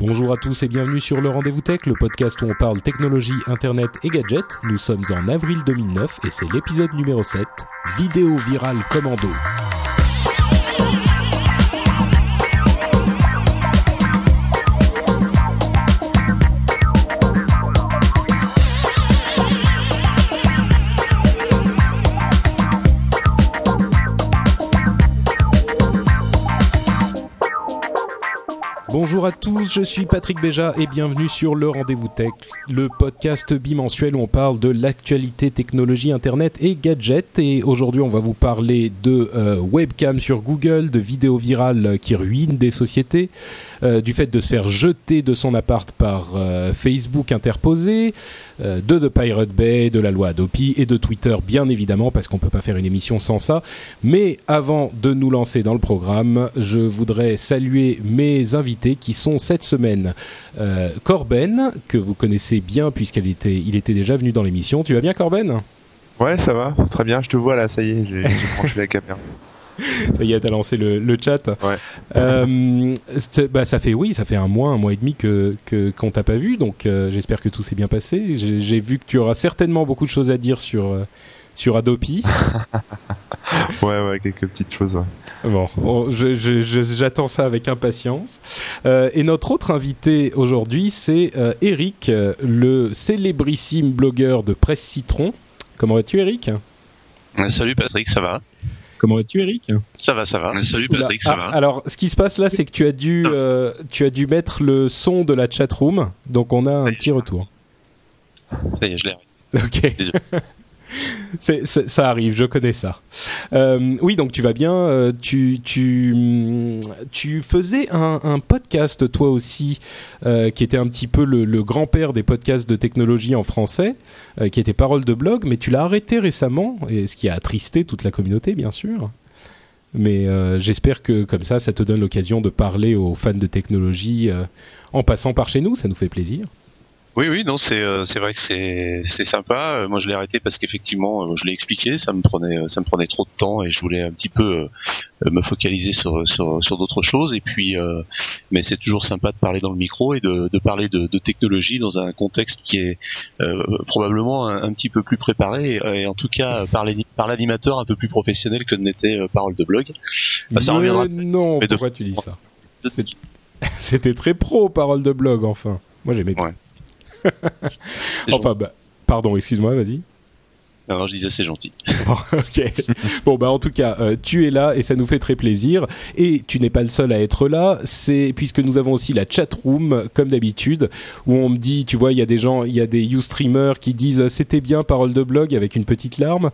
Bonjour à tous et bienvenue sur le Rendez-vous Tech, le podcast où on parle technologie, internet et gadgets. Nous sommes en avril 2009 et c'est l'épisode numéro 7, Vidéo virale commando. Bonjour à tous, je suis Patrick Béja et bienvenue sur le Rendez-vous Tech, le podcast bimensuel où on parle de l'actualité technologie, internet et gadgets. Et aujourd'hui, on va vous parler de euh, webcam sur Google, de vidéos virales qui ruinent des sociétés, euh, du fait de se faire jeter de son appart par euh, Facebook interposé, de The Pirate Bay, de la loi Adopi et de Twitter, bien évidemment, parce qu'on peut pas faire une émission sans ça. Mais avant de nous lancer dans le programme, je voudrais saluer mes invités qui sont cette semaine euh, Corben, que vous connaissez bien puisqu'il était, il était déjà venu dans l'émission. Tu vas bien Corben? Ouais, ça va, très bien, je te vois là, ça y est, j'ai branché la caméra. Ça y est, t'as lancé le, le chat. Ouais. Euh, bah, ça fait oui, ça fait un mois, un mois et demi que qu'on t'a pas vu, donc euh, j'espère que tout s'est bien passé. J'ai vu que tu auras certainement beaucoup de choses à dire sur sur Adopi. ouais, ouais, quelques petites choses. Ouais. Bon, j'attends ça avec impatience. Euh, et notre autre invité aujourd'hui, c'est euh, Eric, le célébrissime blogueur de Presse Citron. Comment vas-tu, Eric? Salut Patrick, ça va? Comment vas-tu, Eric? Ça va, ça va. Salut Patrick, ça ah, va? Alors, ce qui se passe là, c'est que tu as dû, euh, tu as dû mettre le son de la chat room, donc on a un petit retour. Ça y est, je l'ai. Ok. Ça arrive, je connais ça. Euh, oui, donc tu vas bien. Euh, tu, tu, tu faisais un, podcast, toi aussi, euh, qui était un petit peu le, grand-père des podcasts de technologie en français, qui était Parole de blog, mais tu l'as arrêté récemment, et ce qui a attristé toute la communauté, bien sûr. Mais j'espère que comme ça, ça te donne l'occasion de parler aux fans de technologie en passant par chez nous. Ça nous fait plaisir. Oui, oui, non, c'est euh, c'est vrai que c'est c'est sympa. Euh, moi, je l'ai arrêté parce qu'effectivement, euh, je l'ai expliqué, ça me prenait ça me prenait trop de temps et je voulais un petit peu me focaliser sur sur sur d'autres choses. Et puis, mais c'est toujours sympa de parler dans le micro et de de parler de, de technologie dans un contexte qui est probablement un, un, petit peu plus préparé et, en tout cas par les par l'animateur un peu plus professionnel que n'était Parole de blog. Bah, ça reviendra. Non, mais pourquoi tu dis ça? C'était très pro Parole de blog, enfin. Moi, j'aimais bien. Ouais. Enfin, bah, pardon, excuse-moi, vas-y. Alors je disais c'est gentil. Bon, ok. Bon bah en tout cas, euh, tu es là et ça nous fait très plaisir. Et tu n'es pas le seul à être là. C'est puisque nous avons aussi la chat room comme d'habitude où on me dit, tu vois, il y a des gens, il y a des you streamers qui disent c'était bien parole de blog avec une petite larme.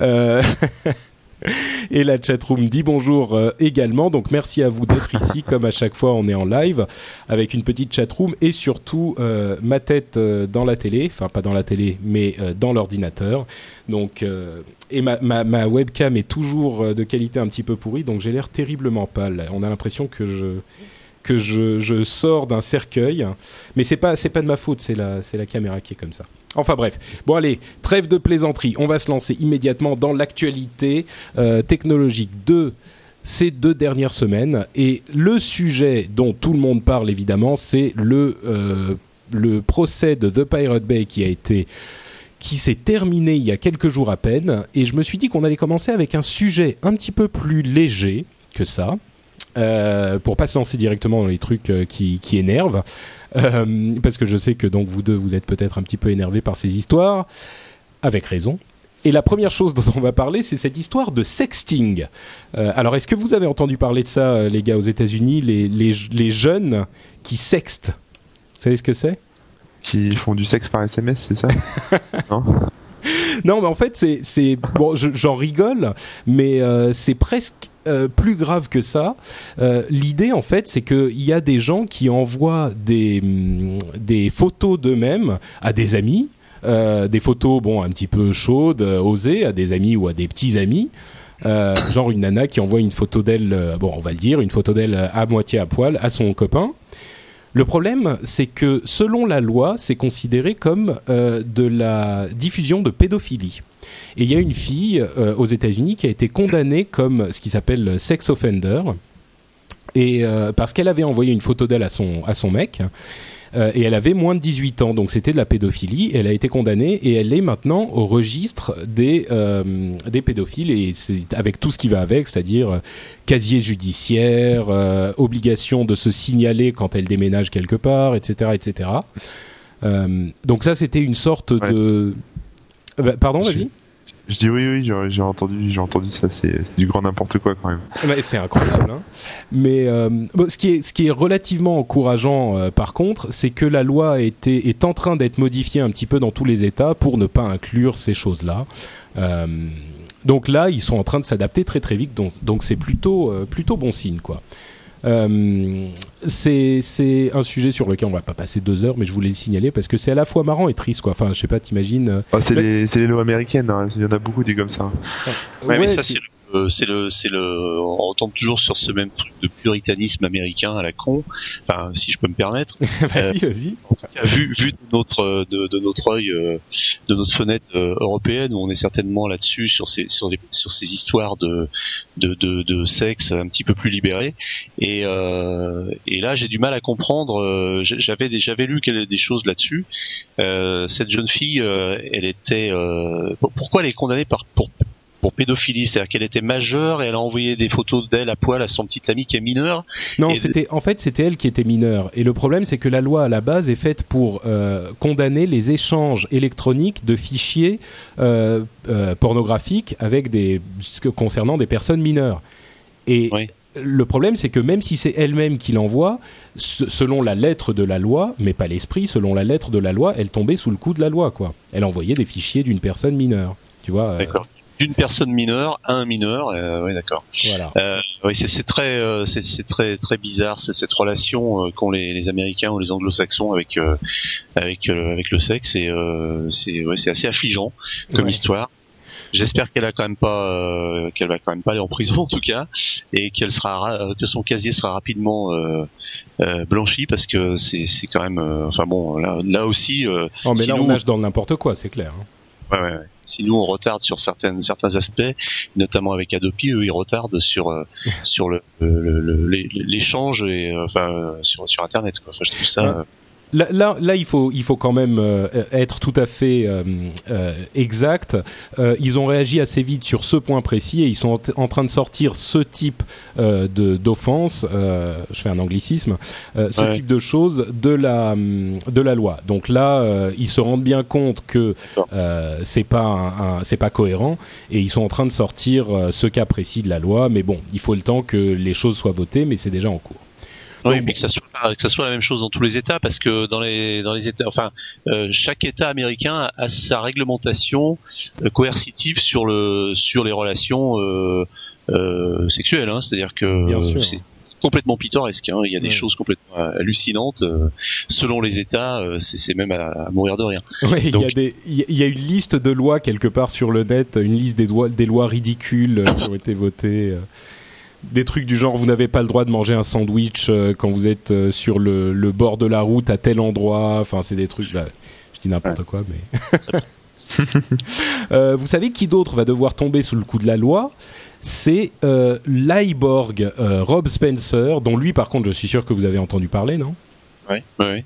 Euh... Et la chatroom dit bonjour euh, également. Donc merci à vous d'être ici. Comme à chaque fois, on est en live avec une petite chatroom et surtout euh, ma tête euh, dans la télé. Enfin, pas dans la télé, mais dans l'ordinateur. Donc, et ma, ma, ma, webcam est toujours de qualité un petit peu pourrie. Donc j'ai l'air terriblement pâle. On a l'impression que je que je, je sors d'un cercueil. Mais c'est pas c'est pas de ma faute. C'est la c'est la caméra qui est comme ça. Enfin bref. Bon allez, trêve de plaisanterie. On va se lancer immédiatement dans l'actualité euh, technologique de ces deux dernières semaines. Et le sujet dont tout le monde parle évidemment, c'est le, euh, le procès de The Pirate Bay qui a été qui s'est terminé il y a quelques jours à peine. Et je me suis dit qu'on allait commencer avec un sujet un petit peu plus léger que ça. Euh, pour pas se lancer directement dans les trucs euh, qui, qui énervent, euh, parce que je sais que donc vous deux vous êtes peut-être un petit peu énervés par ces histoires, avec raison. Et la première chose dont on va parler, c'est cette histoire de sexting. Euh, alors, est-ce que vous avez entendu parler de ça, les gars, aux États-Unis, les, les, les, jeunes qui sextent? Vous savez ce que c'est? Qui font du sexe par SMS, c'est ça? Non? Non, mais en fait, c'est bon, j'en rigole, mais euh, c'est presque euh, plus grave que ça, euh, l'idée en fait, c'est qu'il y a des gens qui envoient des, mm, photos d'eux-mêmes à des amis, euh, des photos bon un petit peu chaudes, osées, à des amis ou à des petits amis. Genre une nana qui envoie une photo d'elle, bon on va le dire, une photo d'elle à moitié à poil à son copain. Le problème, c'est que selon la loi, c'est considéré comme de la diffusion de pédophilie. Et il y a une fille euh, aux États-Unis qui a été condamnée comme ce qui s'appelle sex offender, et euh, parce qu'elle avait envoyé une photo d'elle à son à son mec. euh, et elle avait moins de 18 ans, donc c'était de la pédophilie. Elle a été condamnée et elle est maintenant au registre des euh, des pédophiles et c'est avec tout ce qui va avec, c'est-à-dire casier judiciaire, euh, obligation de se signaler quand elle déménage quelque part, etc., etc. Donc ça, c'était une sorte Ouais. de. Euh, bah, pardon, vas-y. Je dis oui, oui, j'ai entendu, j'ai entendu ça. C'est du grand n'importe quoi quand même. Ouais, c'est incroyable. Hein. Mais euh, bon, ce, qui est, ce qui est relativement encourageant, euh, par contre, c'est que la loi a été, est en train d'être modifiée un petit peu dans tous les États pour ne pas inclure ces choses-là. Euh, donc là, ils sont en train de s'adapter très très vite, donc c'est plutôt plutôt bon signe, quoi. Euh, c'est c'est un sujet sur lequel on va pas passer deux heures, mais je voulais le signaler parce que c'est à la fois marrant et triste, quoi. Enfin, je sais pas, t'imagines. euh, Ah, c'est les, c'est les lois américaines. hein. Il y en a beaucoup des comme ça. Ouais, mais ça c'est- c'est le, euh, c'est le, c'est le, on retombe toujours sur ce même truc de puritanisme américain à la con. Enfin, si je peux me permettre. vas-y, vas-y. vu, vu de notre, euh, de, de notre œil, euh, de notre fenêtre euh, européenne, où on est certainement là-dessus sur ces, sur, ces histoires de, de, de, de sexe un petit peu plus libérées. Et, euh, et là, j'ai du mal à comprendre. euh, j'avais, j'avais lu des choses là-dessus. Euh, cette jeune fille, euh, elle était, euh, pour- pourquoi elle est condamnée par pour pour pédophilie, c'est-à-dire qu'elle était majeure et elle a envoyé des photos d'elle à poil à son petit ami qui est mineur. Non, c'était en fait c'était elle qui était mineure. Et le problème c'est que la loi à la base est faite pour euh, condamner les échanges électroniques de fichiers euh, euh, pornographiques avec des concernant des personnes mineures. Et Oui. le problème c'est que même si c'est elle-même qui l'envoie, se- selon la lettre de la loi, mais pas l'esprit, selon la lettre de la loi, elle tombait sous le coup de la loi quoi. Elle envoyait des fichiers d'une personne mineure. Tu vois euh, D'accord. D'une personne mineure à un mineur. Euh, oui, d'accord. Voilà. Euh, oui, c'est très, euh, c'est très, très bizarre, cette relation euh, qu'ont les, les Américains ou les Anglo-Saxons avec, euh, avec, avec le sexe. Et euh, c'est, ouais, c'est assez affligeant comme Ouais. histoire. J'espère qu'elle a quand même pas, euh, qu'elle va quand même pas aller en prison en tout cas, et qu'elle sera, ra- que son casier sera rapidement euh, euh, blanchi parce que c'est, c'est quand même, euh, enfin bon, là, là aussi. euh, Oh, mais si là on nage dans n'importe quoi, c'est clair. hein. Ouais, ouais, ouais. Si nous on retarde sur certaines certains aspects, notamment avec Adopi, eux ils retardent sur euh, sur le le- le- le- l'échange et euh, enfin euh, sur sur internet quoi. Enfin, je trouve ça. Là, là, là, il faut, il faut quand même euh, être tout à fait euh, euh, exact. Ils ont réagi assez vite sur ce point précis et ils sont en, en train de sortir ce type d'offense. je fais un anglicisme. ce Ouais. type de choses de la hum, de la loi. Donc là, ils se rendent bien compte que c'est pas c'est pas cohérent et ils sont en train de sortir ce cas précis de la loi. Mais bon, il faut le temps que les choses soient votées, mais c'est déjà en cours. Oui, mais que ça soit que ça soit la même chose dans tous les États, parce que dans les dans les États, enfin, euh, chaque État américain a sa réglementation euh, coercitive sur le sur les relations euh, euh, sexuelles. Hein, C'est-à-dire que c'est complètement pittoresque. Hein, il y a des Ouais. choses complètement hallucinantes euh, selon les États. euh, c'est même à, à mourir de rire. Oui, il y, a Donc- des- il y a- une liste de lois quelque part sur le net, une liste des, lois- des lois ridicules qui ont été votées. Des trucs du genre, vous n'avez pas le droit de manger un sandwich euh, quand vous êtes euh, sur le, le bord de la route à tel endroit. Enfin, c'est des trucs. bah, je dis n'importe quoi, mais. Euh, vous savez qui d'autre va devoir tomber sous le coup de la loi? C'est l'Iborg Rob Spencer, dont lui, par contre, je suis sûr que vous avez entendu parler, non? Ouais, ouais.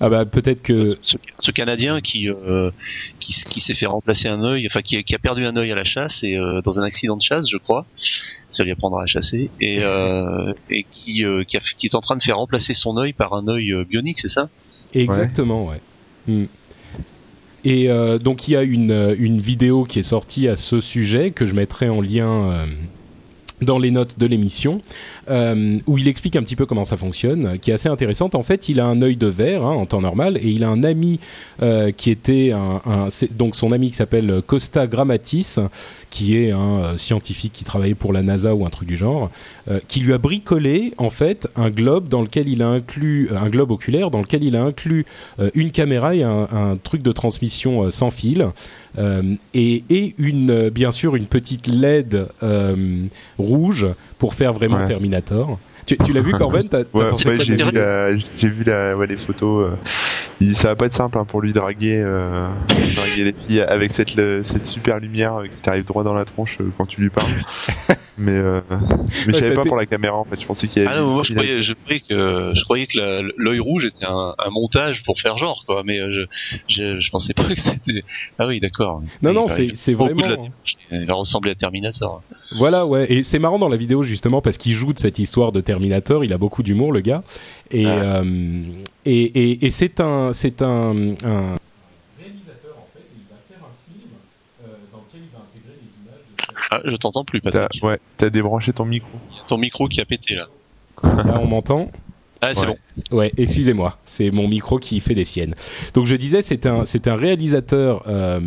Ah bah peut-être que ce, ce Canadien qui euh, qui, s'est fait remplacer un œil, enfin qui, a- qui a perdu un œil à la chasse et euh, dans un accident de chasse, je crois, ça lui apprendra à chasser et euh, et qui euh, qui, a- qui est en train de faire remplacer son œil par un œil euh, bionique, c'est ça? Exactement, ouais. Hmm. Et euh, donc il y a une, une vidéo qui est sortie à ce sujet que je mettrai en lien euh, dans les notes de l'émission, euh, où il explique un petit peu comment ça fonctionne, qui est assez intéressante. En fait, il a un œil de verre hein, en temps normal, et il a un ami euh, qui était un, un donc son ami qui s'appelle Costa Grammatis, qui est un euh, scientifique qui travaillait pour la NASA ou un truc du genre, euh, qui lui a bricolé en fait un globe dans lequel il a inclus un globe oculaire dans lequel il a inclus une caméra et un, un truc de transmission sans fil. Euh, et, et, une, bien sûr une petite LED euh, rouge pour faire vraiment Ouais. Terminator. Tu, tu l'as vu Corben? T'as- t'as Ouais, j'ai vu, la, j'ai vu la, ouais, les photos. euh, il, ça va pas être simple hein, pour lui draguer, euh, draguer les filles avec cette, le- cette super lumière euh, qui t'arrive droit dans la tronche euh, quand tu lui parles. mais euh, mais je savais pas pour la caméra en fait. Je pensais qu'il y avait. Ah non, moi je croyais, je croyais que je croyais que la- l'œil rouge était un, un montage pour faire genre quoi, mais euh, je, je je pensais pas que c'était. Ah oui, d'accord. Non, non, c'est- c'est vraiment- la- Il va ressembler à Terminator. Voilà, ouais. Et c'est marrant dans la vidéo justement parce qu'il joue de cette histoire de Terminator. Il a beaucoup d'humour, le gars. Et Ah. euh, et, et, et c'est un c'est un, un réalisateur en fait. Il va faire un film dans lequel il va intégrer les images. Ah, je t'entends plus, T'as, Patrick. ouais, t'as débranché ton micro. Ton micro qui a pété là. Là, on m'entend. Ah, c'est Ouais. bon. Ouais, excusez-moi, c'est mon micro qui fait des siennes. Donc je disais, c'est un, c'est un réalisateur, euh,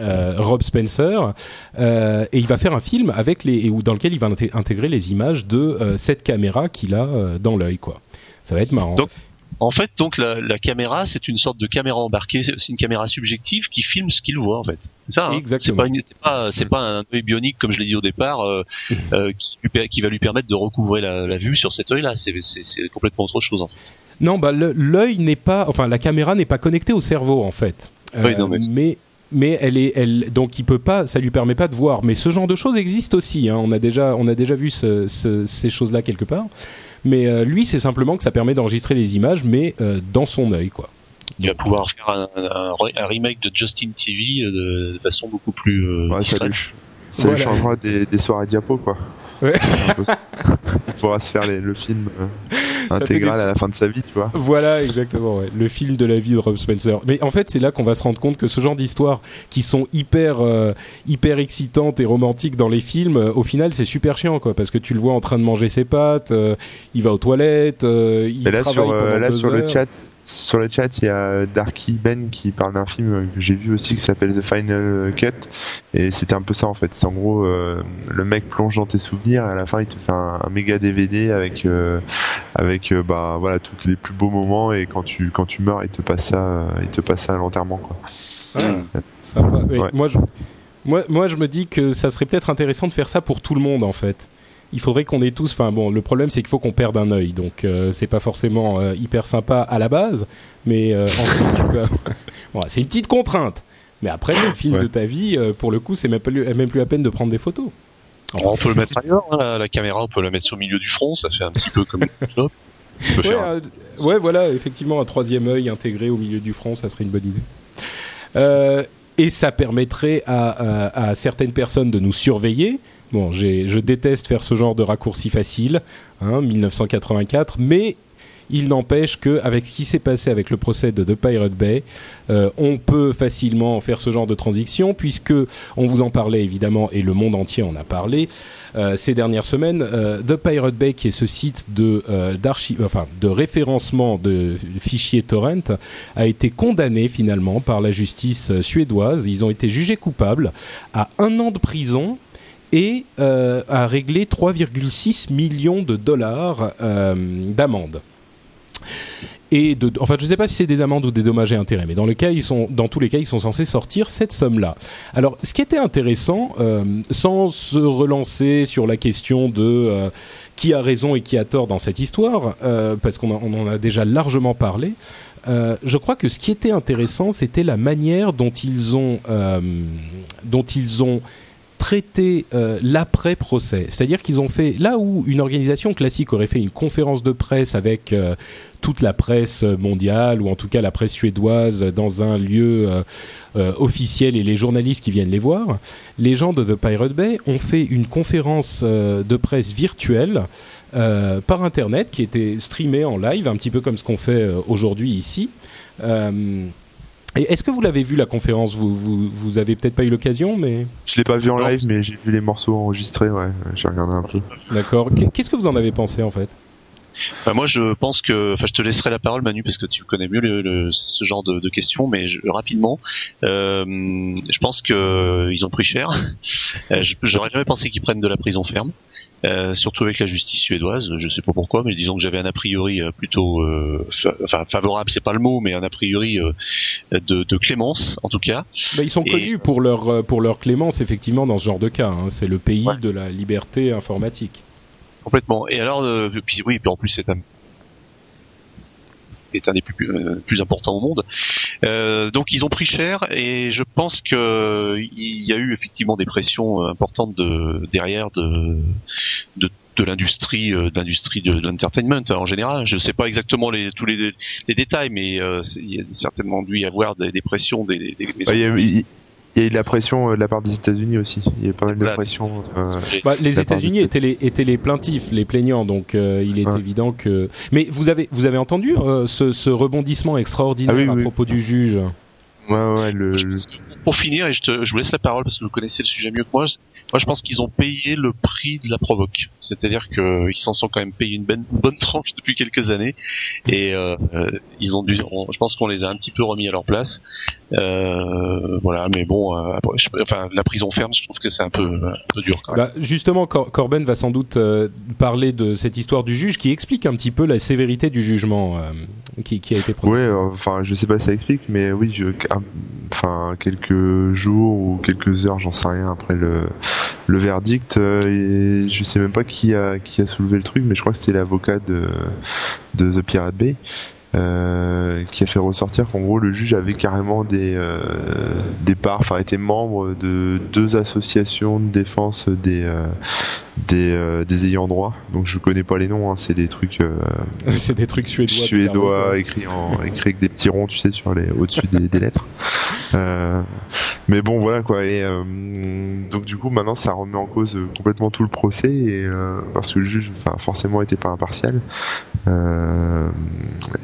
euh, Rob Spencer, euh, et il va faire un film avec les, dans lequel il va inté- intégrer les images de euh, cette caméra qu'il a euh, dans l'œil, quoi. Ça va être marrant. Donc, En fait, donc la, la caméra, c'est une sorte de caméra embarquée, c'est une caméra subjective qui filme ce qu'il voit en fait. C'est ça. Hein Exactement. C'est pas, c'est pas, c'est pas un œil bionique comme je l'ai dit au départ, euh, euh, qui, qui va lui permettre de recouvrer la, la vue sur cet œil-là. C'est, complètement autre chose en fait. Non, bah l'œil n'est pas, enfin la caméra n'est pas connectée au cerveau en fait. Euh, Oui, non, mais- mais mais elle est, elle, donc il peut pas, ça lui permet pas de voir. Mais ce genre de choses existe aussi. Hein. On a déjà, on a déjà vu ce- ce- ces choses-là quelque part. Mais euh, lui, c'est simplement que ça permet d'enregistrer les images, mais euh, dans son œil, quoi. Il va pouvoir faire un, un, un remake de Justin TV euh, de, de façon beaucoup plus euh, Ouais, ça lui, ça lui changera des, des soirées diapo quoi. Ouais. Pourra se faire les- le film euh, intégral des- à la fin de sa vie, tu vois. Voilà, exactement. Ouais. Le film de la vie de Rob Spencer. Mais en fait, c'est là qu'on va se rendre compte que ce genre d'histoires qui sont hyper, euh, hyper excitantes et romantiques dans les films, euh, au final, c'est super chiant, quoi, parce que tu le vois en train de manger ses pâtes, il va aux toilettes, il Et là travaille sur, pendant là, deux sur le chat, sur le chat, il y a Darky Ben qui parle d'un film que j'ai vu aussi qui s'appelle The Final Cut et c'était un peu ça en fait. C'est en gros euh, le mec plonge dans tes souvenirs et à la fin il te fait un, un méga DVD avec euh, avec euh, bah voilà tous les plus beaux moments et quand tu quand tu meurs il te passe ça euh, il te passe ça à l'enterrement quoi. Sympa. Ouais, Ouais. Moi, je, moi, moi, je me dis que ça serait peut-être intéressant de faire ça pour tout le monde, en fait. Il faudrait qu'on ait tous. Enfin bon, le problème c'est qu'il faut qu'on perde un œil, donc euh, c'est pas forcément euh, hyper sympa à la base, mais euh, ensuite tu peux. C'est une petite contrainte. Mais après le film Ouais. de ta vie, euh, pour le coup, c'est même, plus- même plus la peine de prendre des photos. Enfin, on peut le mettre ailleurs, hein, la, la caméra, on peut la mettre sur le milieu du front, ça fait un petit peu comme Ouais, un- ouais, voilà, effectivement, un troisième œil intégré au milieu du front, ça serait une bonne idée. Euh, et ça permettrait à, à- à certaines personnes de nous surveiller. Bon, je déteste faire ce genre de raccourci facile, hein, 1984, mais il n'empêche que avec ce qui s'est passé avec le procès de The Pirate Bay, euh, on peut facilement faire ce genre de transition puisque on vous en parlait évidemment et le monde entier en a parlé euh, ces dernières semaines. Euh, The Pirate Bay, qui est ce site de enfin de référencement de fichiers torrent, a été condamné finalement par la justice suédoise. Ils ont été jugés coupables à un an de prison et euh, à régler 3,6 millions de dollars euh, d'amende. Et de, enfin, je ne sais pas si c'est des amendes ou des dommages et intérêts, mais dans, le cas, ils sont, dans tous les cas, ils sont censés sortir cette somme-là. Alors, ce qui était intéressant, euh, sans se relancer sur la question de euh, qui a raison et qui a tort dans cette histoire, parce qu'on en- a déjà largement parlé, je crois que ce qui était intéressant, c'était la manière dont ils ont, dont ils ont traité euh, l'après-procès. C'est-à-dire qu'ils ont fait, là où une organisation classique aurait fait une conférence de presse avec euh, toute la presse mondiale, ou en tout cas la presse suédoise, dans un lieu euh, officiel et les journalistes qui viennent les voir, les gens de The Pirate Bay ont fait une conférence de presse virtuelle par Internet qui était streamée en live, un petit peu comme ce qu'on fait aujourd'hui ici. Et est-ce que vous l'avez vu la conférence? Vous, vous, vous avez peut-être pas eu l'occasion, mais Je l'ai pas vu en live, mais j'ai vu les morceaux enregistrés, ouais. J'ai regardé un peu. d'accord. Qu- Qu'est-ce que vous en avez pensé en fait? Bah, moi, je pense que, enfin, je te laisserai la parole, Manu, parce que tu connais mieux le, le- ce genre de, de questions. Mais je- rapidement, euh, je pense que euh, ils ont pris cher. Euh, je- J'aurais jamais pensé qu'ils prennent de la prison ferme. Euh, surtout avec la justice suédoise, je sais pas pourquoi, mais disons que j'avais un a priori euh, plutôt, euh, enfin favorable, c'est pas le mot, mais un a priori euh, de, de clémence en tout cas. bah, Ils sont Et- connus pour leur euh, pour leur clémence effectivement dans ce genre de cas. hein. C'est le pays Ouais. de la liberté informatique. Complètement. Et alors, euh, puis oui, puis en plus c'est un est un des plus, euh, plus importants au monde. Euh, donc ils ont pris cher et je pense que il y a eu effectivement des pressions euh, importantes de derrière de de, de l'industrie euh, de l'industrie de, l'entertainment en général. Je ne sais pas exactement les, tous les, les détails, mais euh, il y a certainement dû y avoir des, des pressions des, des, des il y a eu de la pression euh, de la part des États-Unis aussi. Il y a eu pas mal de Voilà. pression. euh. Bah, les États-Unis des- étaient les étaient les plaintifs, les plaignants, donc euh, il est Ouais. évident que. Mais vous avez vous avez entendu euh, ce, ce rebondissement extraordinaire Ah oui, à oui. propos du juge? Ouais, ouais, le, Je pour finir, et je, te, je vous laisse la parole parce que vous connaissez le sujet mieux que moi, je- moi je pense qu'ils ont payé le prix de la provoque. C'est-à-dire qu'ils s'en sont quand même payé une bonne, bonne tranche depuis quelques années et euh, ils ont dû, on- je pense qu'on les a un petit peu remis à leur place. Euh, voilà, mais bon, euh, je- enfin la prison ferme, je trouve que c'est un peu, un peu dur quand même. Bah, justement, Cor- Corben va sans doute euh, parler de cette histoire du juge qui explique un petit peu la sévérité du jugement euh, qui, qui a été prononcé. euh, enfin, je sais pas si ça explique, mais oui, je, un- enfin, quelques jours ou quelques heures, j'en sais rien après le, le verdict, euh, et je sais même pas qui a, qui a soulevé le truc, mais je crois que c'était l'avocat de, de The Pirate Bay. Euh, qui a fait ressortir qu'en gros le juge avait carrément des euh, des parts, enfin était membre de deux associations de défense des euh, des, euh, des ayants droit. Donc je connais pas les noms, hein, c'est des trucs euh, C'est des trucs suédois. suédois bizarrement, écrit en écrit avec des petits ronds tu sais sur les au-dessus des, des lettres Euh, mais bon voilà quoi et euh, donc du coup maintenant ça remet en cause euh, complètement tout le procès et euh, parce que le juge enfin forcément était pas impartial euh,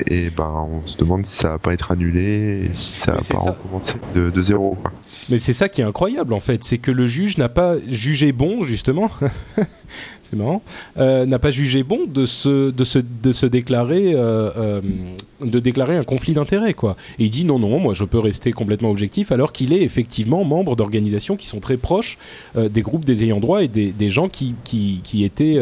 et ben on se demande si ça va pas être annulé et si ça va pas recommencer de, de zéro quoi. Mais c'est ça qui est incroyable en fait, c'est que le juge n'a pas jugé bon justement, c'est marrant, euh, n'a pas jugé bon de se de se de se déclarer euh, euh, de déclarer un conflit d'intérêts quoi. Et il dit non non, moi je peux rester complètement objectif alors qu'il est effectivement membre d'organisations qui sont très proches euh, des groupes des ayants droit et des, des gens qui qui qui étaient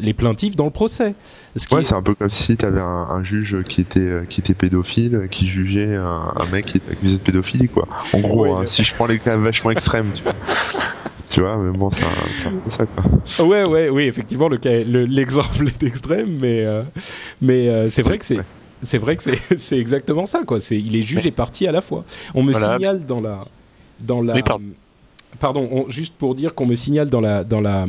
les plaintifs dans le procès. Ce Ouais, est- c'est un peu comme si t'avais un, un juge qui était qui était pédophile, qui jugeait un, un mec qui était accusé de pédophilie, quoi. En gros, Ouais, hein, si je prends les cas vachement extrêmes, tu vois. Tu vois, mais bon, c'est un, peu ça, quoi. Ouais, ouais, oui, effectivement, le cas- le- l'exemple est extrême, mais euh, mais euh, c'est vrai que c'est Ouais. c'est vrai que c'est c'est exactement ça, quoi. C'est il est juge et partie à la fois. On me Voilà. signale dans la dans la Oui, pardon. Pardon, on- juste pour dire qu'on me signale dans la dans la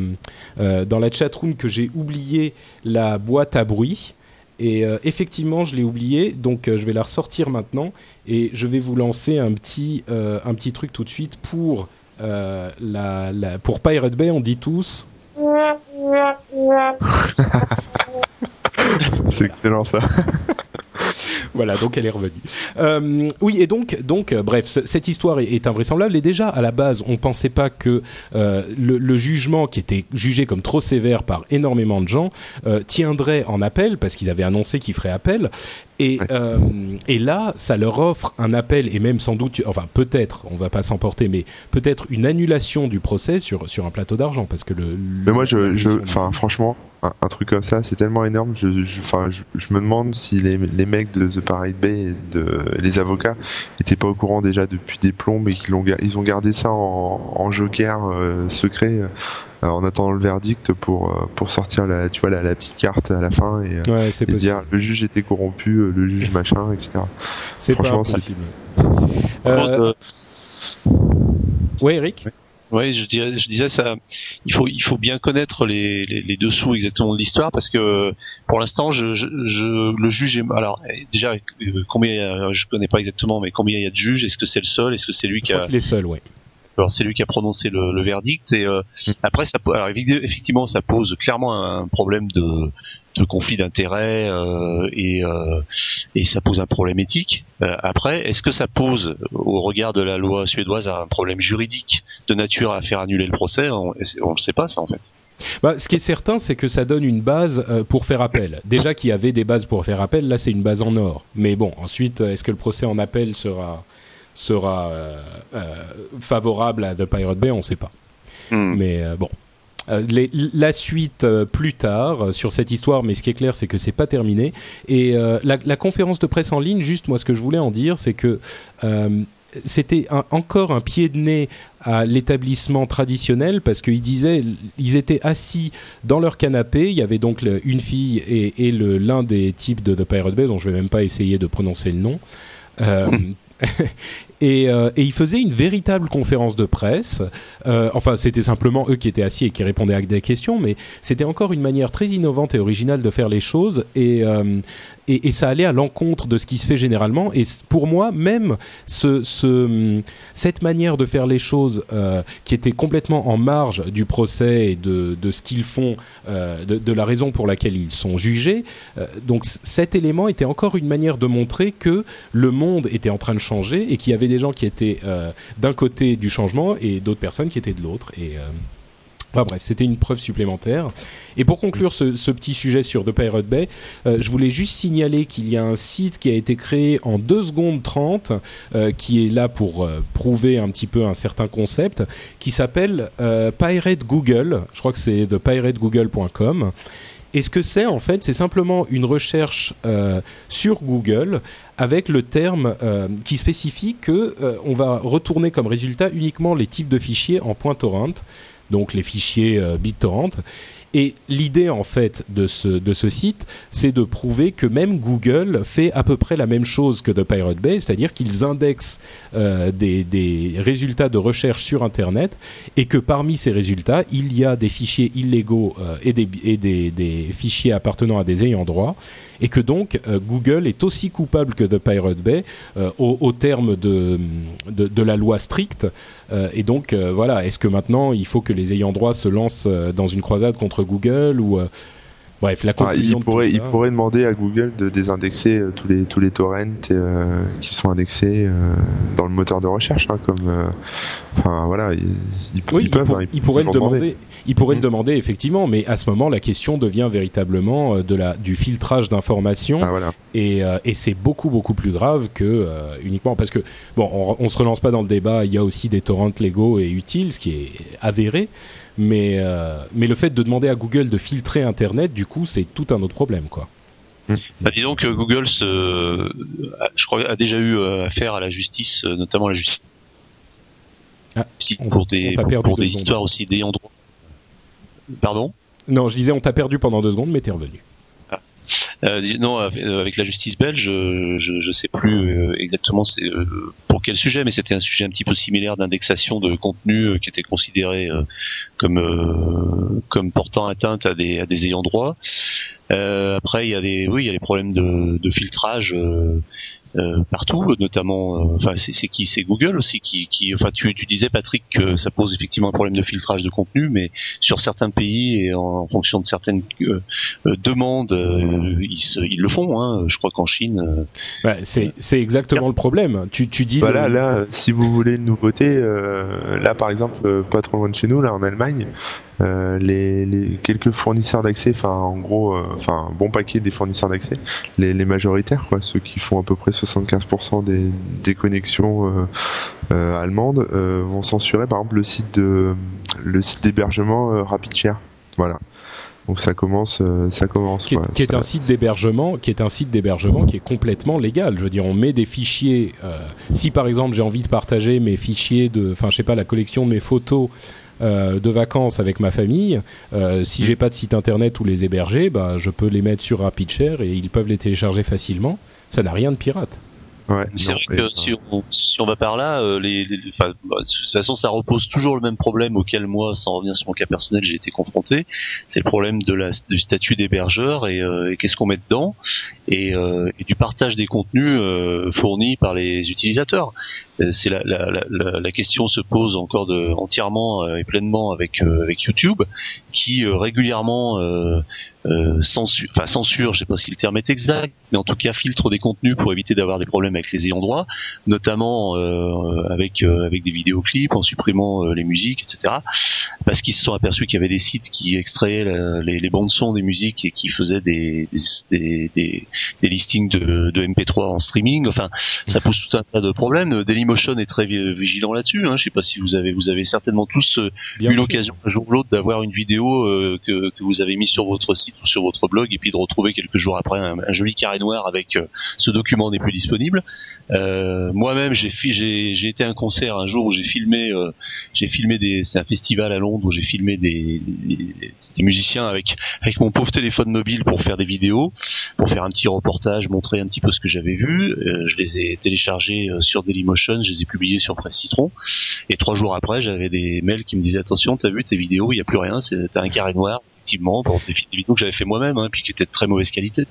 euh, dans la chatroom que j'ai oublié la boîte à bruit. Et euh, effectivement, je l'ai oublié, donc euh, je vais la ressortir maintenant et je vais vous lancer un petit euh, un petit truc tout de suite pour euh, la, la pour Pirate Bay. On dit tous C'est excellent, ça. Voilà, donc elle est revenue. Euh, oui, et donc, donc euh, bref, ce- cette histoire est, est invraisemblable. Et déjà, à la base, on pensait pas que euh, le, le jugement, qui était jugé comme trop sévère par énormément de gens, tiendrait en appel, parce qu'ils avaient annoncé qu'ils feraient appel. Et, euh, là, ça leur offre un appel, et même sans doute, enfin peut-être, on va pas s'emporter, mais peut-être une annulation du procès sur, sur un plateau d'argent, parce que le... Mais moi, je, enfin, franchement, un, un truc comme ça, c'est tellement énorme. Je, je, enfin, je, je me demande si les, les mecs de The Pirate Bay, et de, les avocats, étaient pas au courant déjà depuis des plombs et qu'ils l'ont, ga- ils ont gardé ça en, en joker euh, secret euh, en attendant le verdict pour, euh, pour sortir la, tu vois, la, la petite carte à la fin et, euh, Ouais, c'est et possible. dire le juge était corrompu, euh, le juge machin, etc. C'est pas euh, ouais, Eric? Oui, je, dirais, je disais ça. Il faut, il faut bien connaître les, les, les dessous exactement de l'histoire parce que pour l'instant, je, je, je- le juge est alors déjà euh, combien euh, je connais pas exactement, mais combien il y a de juges? Est-ce que c'est le seul? Est-ce que c'est lui Je qui crois a qu'il est seul, ouais. Alors c'est lui qui a prononcé le, le verdict et euh, mm. après ça alors effectivement ça pose clairement un problème de de conflit d'intérêts euh, et, euh, et ça pose un problème éthique. Euh, après, est-ce que ça pose, au regard de la loi suédoise, un problème juridique de nature à faire annuler le procès? On ne sait pas ça en fait. Bah, ce qui est certain, c'est que ça donne une base pour faire appel. Déjà qu'il y avait des bases pour faire appel, là c'est une base en or. Mais bon, ensuite, est-ce que le procès en appel sera sera favorable à The Pirate Bay On ne sait pas. Hmm. Mais bon, euh, la suite euh, plus tard euh, sur cette histoire, mais ce qui est clair, c'est que c'est pas terminé. Et la, conférence de presse en ligne, juste moi, ce que je voulais en dire, c'est que c'était encore un pied de nez à l'établissement traditionnel parce qu'ils disaient ils étaient assis dans leur canapé il y avait donc une fille et, et l'un des types de The Pirate Bay dont je vais même pas essayer de prononcer le nom et, euh, et ils faisaient une véritable conférence de presse. Euh, enfin, c'était simplement eux qui étaient assis et qui répondaient à des questions, mais c'était encore une manière très innovante et originale de faire les choses. Et, euh, et, ça allait à l'encontre de ce qui se fait généralement. Et pour moi, même ce, cette manière de faire les choses euh, qui était complètement en marge du procès et de, ce qu'ils font, euh, de, la raison pour laquelle ils sont jugés, euh, donc cet élément était encore une manière de montrer que le monde était en train de changer et qu'il y avait des gens qui étaient d'un côté du changement et d'autres personnes qui étaient de l'autre. Enfin, bref, c'était une preuve supplémentaire. Et pour conclure ce, petit sujet sur The Pirate Bay, euh, je voulais juste signaler qu'il y a un site qui a été créé en 2 secondes 30, euh, qui est là pour euh, prouver un petit peu un certain concept, qui s'appelle Pirate Google. Je crois que c'est thepirategoogle.com. Et ce que c'est en fait, c'est simplement une recherche sur Google avec le terme qui spécifie que on va retourner comme résultat uniquement les types de fichiers en point torrent donc les fichiers euh, BitTorrent. Et l'idée en fait de ce, site, c'est de prouver que même Google fait à peu près la même chose que The Pirate Bay, c'est-à-dire qu'ils indexent euh, des, des, résultats de recherche sur Internet et que parmi ces résultats, il y a des fichiers illégaux euh, et, des, fichiers appartenant à des ayants droit et que donc euh, Google est aussi coupable que The Pirate Bay euh, au, au, terme de, de, de, la loi stricte. Euh, et donc voilà, est-ce que maintenant il faut que les ayants droit se lancent dans une croisade contre Google ou Bref, la conclusion il, pourrait, il pourrait demander à Google de désindexer euh, tous les tous les torrents euh, qui sont indexés euh, dans le moteur de recherche, hein, comme enfin voilà, ils, ils, oui, peuvent, hein, il, pourrait le demander. Mmh. demander effectivement, mais à ce moment, la question devient véritablement de la du filtrage d'informations, ah, voilà. et, et c'est beaucoup beaucoup plus grave que uniquement parce que bon, on, on se relance pas dans le débat. Il y a aussi des torrents légaux et utiles, ce qui est avéré. Mais, euh, mais le fait de demander à Google de filtrer Internet, du coup, c'est tout un autre problème, quoi. Bah, disons que Google, se, je crois, a déjà eu euh, affaire à la justice, euh, notamment la justice, ah, pour des, pour, pour des histoires aussi d'ayant droit. Pardon? Non, je disais on t'a perdu pendant deux secondes, mais t'es revenu. Euh, non, avec la justice belge, je, je sais plus euh, exactement euh, pour quel sujet, mais c'était un sujet un petit peu similaire d'indexation de contenu qui était considéré comme comme portant atteinte à des à des ayants droit. après, il y a des oui, il y a des problèmes de, de filtrage euh, partout, notamment, euh, enfin c'est qui? C'est Google aussi qui, qui enfin tu, tu, disais Patrick que ça pose effectivement un problème de filtrage de contenu, mais sur certains pays et en, fonction de certaines euh, demandes, ils, ils, le font. Hein. Je crois qu'en Chine, bah, c'est c'est exactement le problème. Tu tu dis voilà là si vous voulez une nouveauté, là par exemple pas trop loin de chez nous là en Allemagne. Euh, les, les, quelques fournisseurs d'accès, enfin en gros, euh, enfin un bon paquet des fournisseurs d'accès, les, les, majoritaires, quoi, ceux qui font à peu près 75% des, des connexions euh, euh allemandes, vont censurer par exemple le site de le site d'hébergement RapidShare. Voilà. Donc ça commence, ça commence. Qui est, quoi. qui est un site d'hébergement, qui est un site d'hébergement qui est complètement légal. Je veux dire, on met des fichiers. Euh, si par exemple j'ai envie de partager mes fichiers de, enfin je sais pas, la collection de mes photos euh, de vacances avec ma famille, euh, si j'ai pas de site internet où les héberger, bah, je peux les mettre sur RapidShare et ils peuvent les télécharger facilement. Ça n'a rien de pirate. C'est vrai que si on, si on, va par là, euh, les, les enfin, bah, de toute façon, ça repose toujours le même problème auquel moi, sans revenir sur mon cas personnel, j'ai été confronté. C'est le problème de la, du statut d'hébergeur et, euh, et qu'est-ce qu'on met dedans et, euh, et, du partage des contenus euh, fournis par les utilisateurs. C'est la, la, la, la, question se pose encore de, entièrement et pleinement avec avec YouTube, qui régulièrement euh, censure, enfin censure, je sais pas si le terme est exact, mais en tout cas filtre des contenus pour éviter d'avoir des problèmes avec les ayants droit, notamment euh, avec euh, avec des vidéoclips, en supprimant euh, les musiques, etc. Parce qu'ils se sont aperçus qu'il y avait des sites qui extrayaient les, les, bandes son des musiques et qui faisaient des des, des, des, listings de, de, MP3 en streaming. Enfin, ça pose tout un tas de problèmes. Dailymotion est très vigilant là-dessus. Hein. Je sais pas si vous avez vous avez certainement tous eu l'occasion un jour ou l'autre d'avoir une vidéo que, que vous avez mise sur votre site sur votre blog et puis de retrouver quelques jours après un, joli carré noir avec euh, ce document n'est plus disponible. Euh, moi-même, j'ai j'ai été à un concert un jour où j'ai filmé, euh, j'ai filmé des, c'est un festival à Londres où j'ai filmé des, des, musiciens avec avec mon pauvre téléphone mobile pour faire des vidéos, pour faire un petit reportage, montrer un petit peu ce que j'avais vu. je les ai téléchargés sur Dailymotion, je les ai publiés sur Presse Citron. Et trois jours après, j'avais des mails qui me disaient attention, t'as vu tes vidéos, il y a plus rien, c'est un carré noir pour des vidéos que j'avais fait moi-même hein, puis qui étaient de très mauvaise qualité.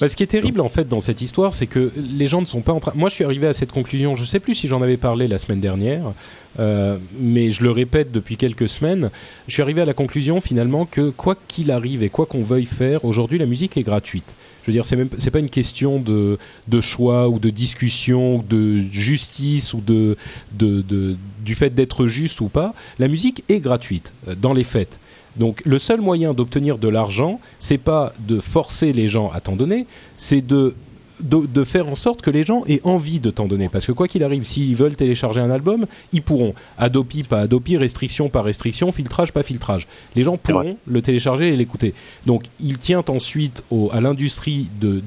Bah, ce qui est terrible en fait dans cette histoire, c'est que les gens ne sont pas en train. Moi, je suis arrivé à cette conclusion. Je sais plus si j'en avais parlé la semaine dernière, euh, mais je le répète depuis quelques semaines. Je suis arrivé à la conclusion finalement que quoi qu'il arrive et quoi qu'on veuille faire, aujourd'hui la musique est gratuite. Je veux dire, c'est même c'est pas une question de, de choix ou de discussion, ou de justice ou de, de, de du fait d'être juste ou pas. La musique est gratuite euh, dans les faits. Donc le seul moyen d'obtenir de l'argent, c'est pas de forcer les gens à t'en donner, c'est de, de, faire en sorte que les gens aient envie de t'en donner. Parce que quoi qu'il arrive, s'ils veulent télécharger un album, ils pourront. Adopi, pas Adopi, restriction par restriction, filtrage, pas filtrage. Les gens pourront le télécharger et l'écouter. Donc il tient ensuite à l'industrie de,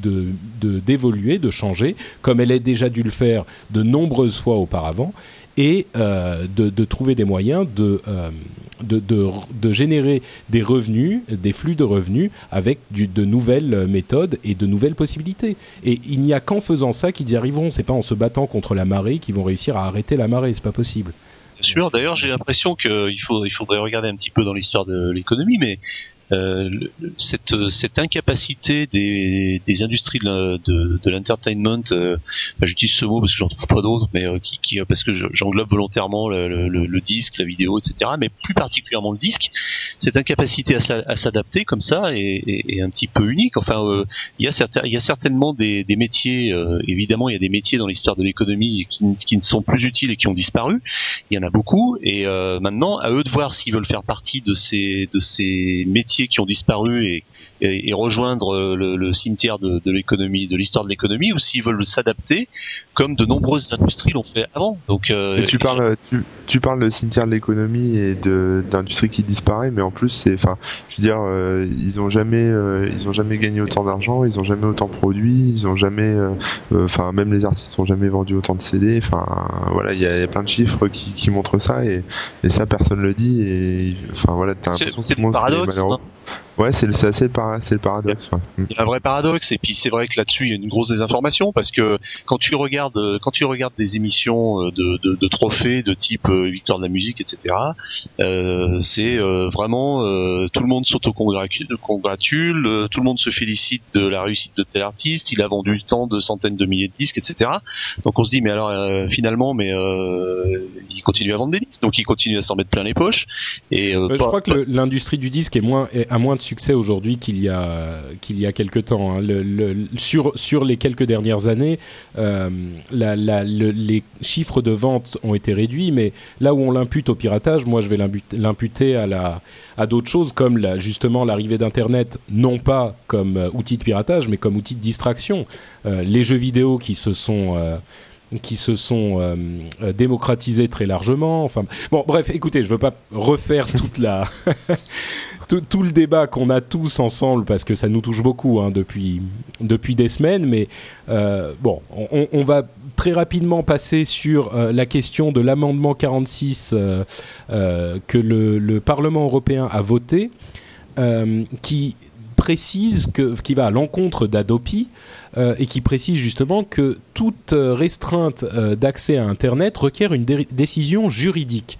d'évoluer, de, de changer, comme elle a déjà dû le faire de nombreuses fois auparavant et euh, de, de, trouver des moyens de, euh, de, de, générer des revenus, des flux de revenus avec de nouvelles méthodes et de nouvelles possibilités. Et il n'y a qu'en faisant ça qu'ils y arriveront. C'est pas en se battant contre la marée qu'ils vont réussir à arrêter la marée. C'est pas possible. Bien sûr. D'ailleurs, j'ai l'impression qu'il il faudrait regarder un petit peu dans l'histoire de l'économie, mais cette, cette incapacité des, des industries de, de, de l'entertainment, euh, j'utilise ce mot parce que j'en trouve pas d'autres, mais euh, qui, qui, parce que j'englobe volontairement le, le, le, disque, la vidéo, etc., mais plus particulièrement le disque, cette incapacité à, s'adapter comme ça est, est, un petit peu unique. Enfin, il y a y a certainement des, des métiers, évidemment, il y a des métiers dans l'histoire de l'économie qui, qui, ne sont plus utiles et qui ont disparu. Il y en a beaucoup, et maintenant, à eux de voir s'ils veulent faire partie de ces de ces métiers qui ont disparu et, et, rejoindre euh, le, cimetière de, l'économie, de l'histoire de l'économie, ou s'ils veulent s'adapter, comme de nombreuses industries l'ont fait avant. Donc, euh, tu parles, tu, tu, parles de cimetière de l'économie et de d'industrie qui disparaît, mais en plus c'est, enfin, je veux dire, euh, ils ont jamais, ils ont jamais gagné autant d'argent, ils ont jamais autant produit, ils ont jamais, enfin, même les artistes ont jamais vendu autant de CD. Enfin, voilà, il y, a plein de chiffres qui, qui montrent ça et, et ça personne le dit et, enfin voilà, t'as l'impression que c'est malheureux. Ouais, c'est assez c'est le paradoxe. Il y a un vrai paradoxe et puis c'est vrai que là-dessus il y a une grosse désinformation parce que quand tu regardes quand tu regardes des émissions euh, de, de, de trophées de type euh, victoire de la musique etc. Euh, c'est euh, vraiment tout le monde s'autocongratule, tout le monde se félicite de la réussite de tel artiste, il a vendu tant de centaines de milliers de disques etc. Donc on se dit mais alors finalement mais il continue à vendre des disques donc il continue à s'en mettre plein les poches et je crois que l'industrie du disque est moins a moins de aujourd'hui qu'il y a qu'il y a quelque temps. Hein. Sur sur les quelques dernières années, euh, les chiffres de vente ont été réduits, mais là où on l'impute au piratage, moi je vais l'imputer à la à d'autres choses comme justement l'arrivée d'Internet, non pas comme euh, outil de piratage, mais comme outil de distraction. Euh, les jeux vidéo qui se sont qui se sont démocratisés très largement. Enfin, bon, bref, écoutez, je veux pas refaire toute la tout, le débat qu'on a tous ensemble, parce que ça nous touche beaucoup hein, depuis, des semaines, mais euh, bon, on, va très rapidement passer sur euh, la question de l'amendement 46 euh, que le, le, Parlement européen a voté, qui précise que, qui va à l'encontre d'Adopi et qui précise justement que toute restreinte d'accès à Internet requiert une décision juridique.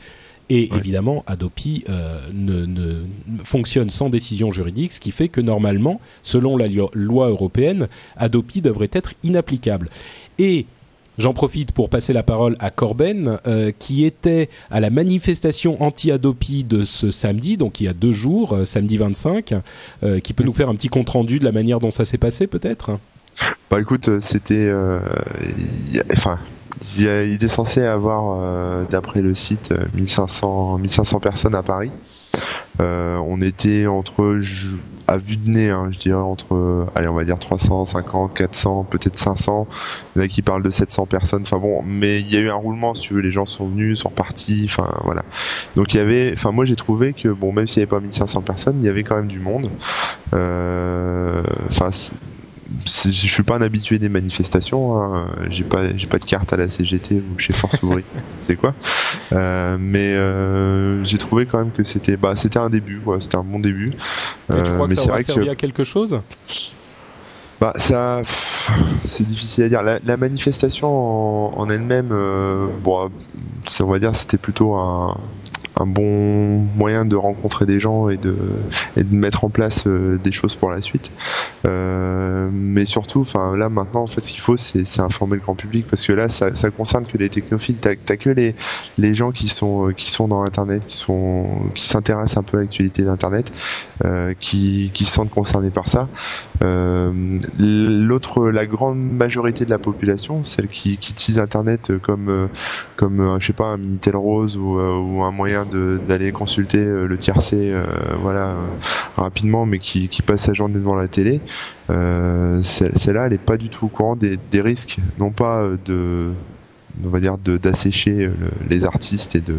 Et évidemment, Adopi euh, ne, fonctionne sans décision juridique, ce qui fait que normalement, selon la loi européenne, Adopi devrait être inapplicable. Et J'en profite pour passer la parole à Corben, euh, qui était à la manifestation anti-Adopi de ce samedi, donc il y a deux jours, euh, samedi 25, qui peut nous faire un petit compte-rendu de la manière dont ça s'est passé peut-être? Bah écoute, c'était... enfin, il, était censé avoir, euh, d'après le site, 1500, euh, 1500 personnes à Paris. Euh, on était entre, à vue de nez, hein, je dirais entre, allez, on va dire 350, 400, peut-être 500. Il y en a qui parlent de 700 personnes. Enfin bon, mais il y a eu un roulement, si tu veux. Les gens sont venus, sont repartis. Enfin voilà. Donc il y avait, enfin moi j'ai trouvé que bon, même s'il n'y avait pas 1500 personnes, il y avait quand même du monde. Enfin je suis pas un habitué des manifestations. Hein. J'ai pas, j'ai pas de carte à la CGT ou chez Force Ouvrière. c'est quoi? Euh, Mais euh, j'ai trouvé quand même que c'était, bah, c'était un début. C'était un bon début. Euh, tu crois que ça aura servi à quelque chose? Bah, ça, c'est difficile à dire. La, manifestation en, en elle-même, bon, on va dire, c'était plutôt un, un bon moyen de rencontrer des gens et de, et de mettre en place euh, des choses pour la suite. Euh, mais surtout, enfin là maintenant, en fait, ce qu'il faut, c'est informer le grand public parce que là, ça, ça concerne que les technophiles. T'as as que les, les gens qui sont qui sont dans Internet, qui sont qui s'intéressent un peu à l'actualité d'Internet, euh, qui qui se sentent concernés par ça. Euh, l'autre, la grande majorité de la population, celle qui, utilise Internet comme comme je sais pas un minitel rose ou, un moyen d'aller consulter euh, le tiercé euh, voilà euh, rapidement mais qui, passe sa journée devant la télé celle-là elle est pas du tout au courant des risques. Non pas de on va dire d'assécher euh, les artistes et de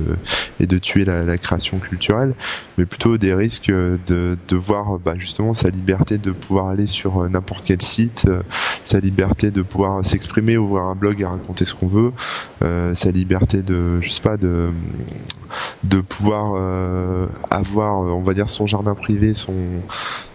et de tuer la, création culturelle mais plutôt des risques de, de voir bah, justement sa liberté de pouvoir aller sur euh, n'importe quel site euh, sa liberté de pouvoir s'exprimer ouvrir un blog et raconter ce qu'on veut sa liberté de je sais pas de de pouvoir avoir on va dire son jardin privé son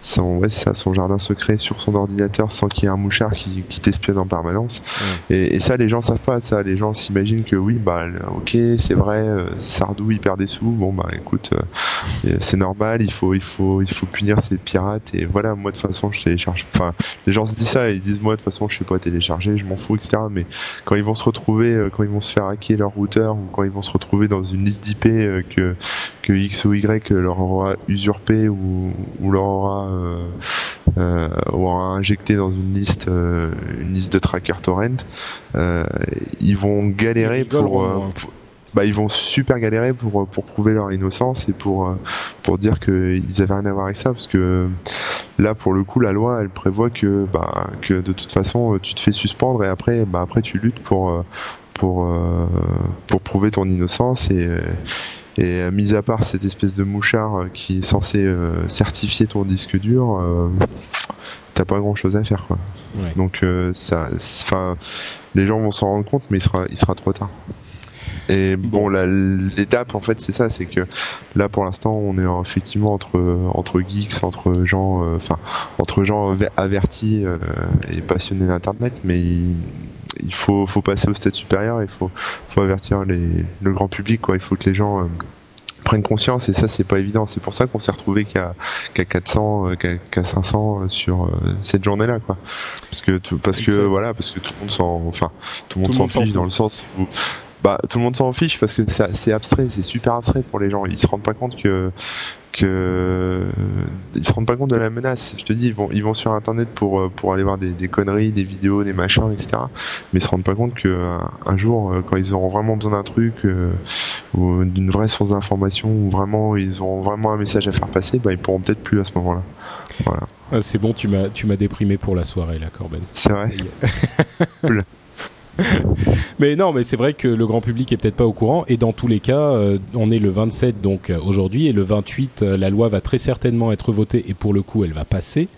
son ouais, ça son jardin secret sur son ordinateur sans qu'il y ait un mouchard qui, qui t'espionne en permanence. Et, et ça les gens savent pas ça les gens s'imagine que oui, bah ok, c'est vrai, euh, Sardou il perd des sous, bon bah écoute, euh, c'est normal, il faut, il faut, il faut punir ces pirates et voilà, moi de toute façon je télécharge. Enfin, les gens se disent ça, ils disent moi de toute façon je sais pas télécharger, je m'en fous, etc. Mais quand ils vont se retrouver, euh, quand ils vont se faire hacker leur routeur ou quand ils vont se retrouver dans une liste d'IP que que X ou Y leur aura usurpé ou, ou leur aura aura injecté dans une liste une liste de trackers torrent. Euh, ils vont galérer pour, euh, bah, ils vont super galérer pour, pour prouver leur innocence et pour, euh, pour dire qu'ils avaient rien à voir avec ça. Parce que là pour le coup la loi elle prévoit que, bah, que de toute façon tu te fais suspendre et après, bah, après tu luttes pour, pour, pour prouver ton innocence et, et mis à part cette espèce de mouchard qui est censé certifier ton disque dur, t'as pas grand chose à faire quoi. Donc ça, les gens vont s'en rendre compte, mais il sera, il sera trop tard. Et bon, l'étape en fait, c'est ça, c'est que là pour l'instant, on est effectivement entre entre geeks, entre gens, euh, entre gens avertis euh, et passionnés d'internet, mais il, faut faut passer au stade supérieur, il faut faut avertir les, le grand public, quoi. Il faut que les gens euh, prennent conscience et ça c'est pas évident. C'est pour ça qu'on s'est retrouvé qu'à 400 qu'à 500 sur euh, cette journée là quoi. Parce que parce que voilà parce que tout le monde s'en enfin tout le monde s'en fiche dans le sens où bah tout le monde s'en fiche parce que c'est abstrait c'est super abstrait pour les gens. Ils se rendent pas compte que que ils se rendent pas compte de la menace. Je te dis, ils vont, ils vont sur internet pour, euh, pour aller voir des, des conneries, des vidéos, des machins, etc. Mais ils se rendent pas compte que euh, un jour, euh, quand ils auront vraiment besoin d'un truc ou d'une vraie source d'information, ou vraiment ils auront vraiment un message à faire passer, bah, ils pourront peut-être plus à ce moment-là. Voilà. Ah, c'est bon, tu m'as, tu m'as déprimé pour la soirée, là, Corben. C'est vrai? mais non, mais c'est vrai que le grand public est peut-être pas au courant. Et dans tous les cas, euh, on est le 27 donc euh, aujourd'hui et le 28, euh, la loi va très certainement être votée et pour le coup, elle va passer.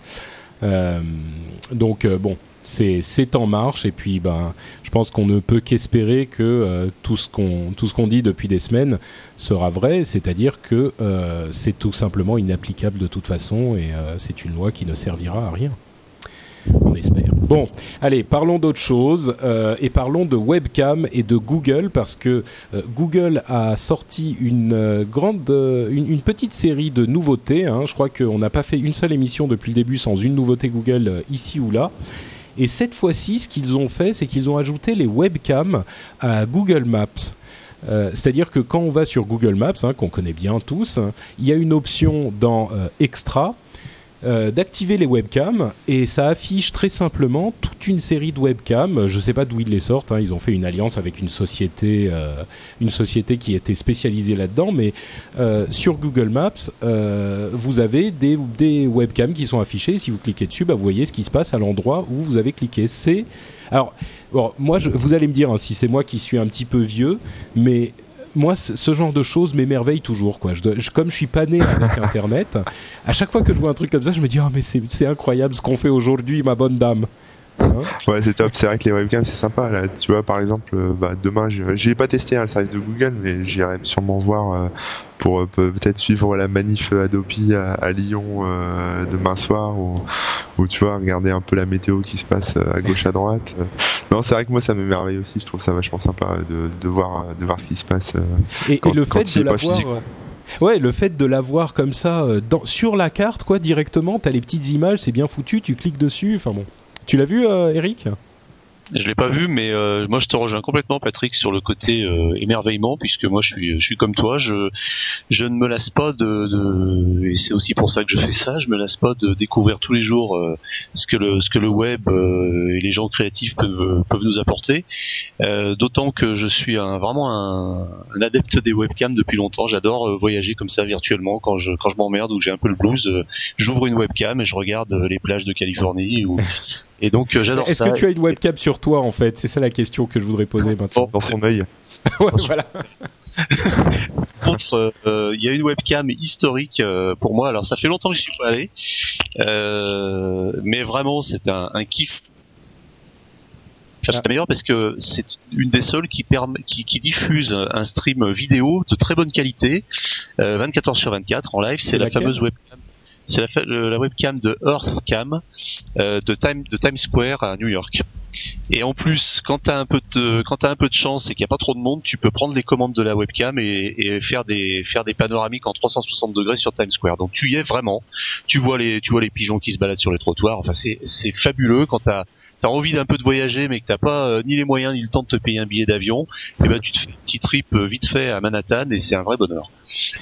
donc bon, c'est en marche et puis ben je pense qu'on ne peut qu'espérer que tout ce qu'on dit depuis des semaines sera vrai, c'est-à-dire que c'est tout simplement inapplicable de toute façon et c'est une loi qui ne servira à rien. On espère. Bon, allez, parlons d'autre chose euh, et parlons de webcam et de Google parce que euh, Google a sorti une euh, grande, une, petite série de nouveautés. hein. Je crois qu'on n'a pas fait une seule émission depuis le début sans une nouveauté Google ici ou là. Et cette fois-ci, ce qu'ils ont fait, c'est qu'ils ont ajouté les webcams à Google Maps. C'est-à-dire que quand on va sur Google Maps, hein, qu'on connaît bien tous, hein, il y a une option dans Extra euh, d'activer les webcams et ça affiche très simplement toute une série de webcams. Je ne sais pas d'où ils les sortent. hein. Ils ont fait une alliance avec une société, euh, une société qui était spécialisée là-dedans. Mais euh, sur Google Maps, vous avez des, des webcams qui sont affichées. Si vous cliquez dessus, bah, vous voyez ce qui se passe à l'endroit où vous avez cliqué. C'est alors, moi, vous allez me dire hein, si c'est moi qui suis un petit peu vieux, mais moi, ce genre de choses m'émerveille toujours. Quoi. Je, je- comme je suis pas né avec Internet, à chaque fois que je vois un truc comme ça, je me dis oh mais c'est incroyable ce qu'on fait aujourd'hui, ma bonne dame. Ouais, c'est top. C'est vrai que les webcams, c'est sympa. Là, tu vois, par exemple, euh, bah, demain, je j'ai pas testé hein, le service de Google, mais j'irai sûrement voir euh, pour euh, peut- peut-être suivre la manif Adopi à, à Lyon euh, demain soir, ou, ou tu vois, regarder un peu la météo qui se passe à gauche à droite. Non, c'est vrai que moi, ça m'émerveille aussi. Je trouve ça vachement sympa de, de voir de voir ce qui se passe. euh. et, et Quand- le quand fait de l'avoir. Ouais, le fait de l'avoir comme ça dans, sur la carte, quoi, directement, t'as les petites images, c'est bien foutu, tu cliques dessus. Enfin bon, tu l'as vu, euh, Eric? Je l'ai pas vu, mais euh, moi je te rejoins complètement, Patrick, sur le côté euh, émerveillement, puisque moi je suis, comme toi, je, ne me lasse pas de, et c'est aussi pour ça que je fais ça, je me lasse pas de découvrir tous les jours euh, ce que le, web et les gens créatifs peuvent, nous apporter. D'autant que je suis vraiment un, adepte des webcams depuis longtemps. J'adore voyager comme ça virtuellement quand je, m'emmerde ou que j'ai un peu le blues. J'ouvre une webcam et je regarde les plages de Californie et donc euh, j'adore Est-ce que tu as une webcam sur toi en fait? C'est ça la question que je voudrais poser maintenant. Dans son œil. ouais, voilà. contre, euh, il y a une webcam historique euh, pour moi. Alors ça fait longtemps que je suis pas allé, euh, mais vraiment c'est un, un kiff. C'est meilleur parce que c'est une des seules qui, permet, qui, qui diffuse un stream vidéo de très bonne qualité, euh, 24 heures sur 24 en live. C'est la fameuse webcam. C'est la, la webcam de EarthCam euh, de, Time, de Times Square à New York. Et en plus, quand t'as un peu de quand t'as un peu de chance et qu'il n'y a pas trop de monde, tu peux prendre les commandes de la webcam et, et faire des faire des panoramiques en 360 degrés sur Times Square. Donc tu y es vraiment. Tu vois les tu vois les pigeons qui se baladent sur les trottoirs. Enfin c'est c'est fabuleux quand t'as T'as envie d'un peu de voyager, mais que t'as pas euh, ni les moyens ni le temps de te payer un billet d'avion, et ben tu te fais un petit trip euh, vite fait à Manhattan et c'est un vrai bonheur.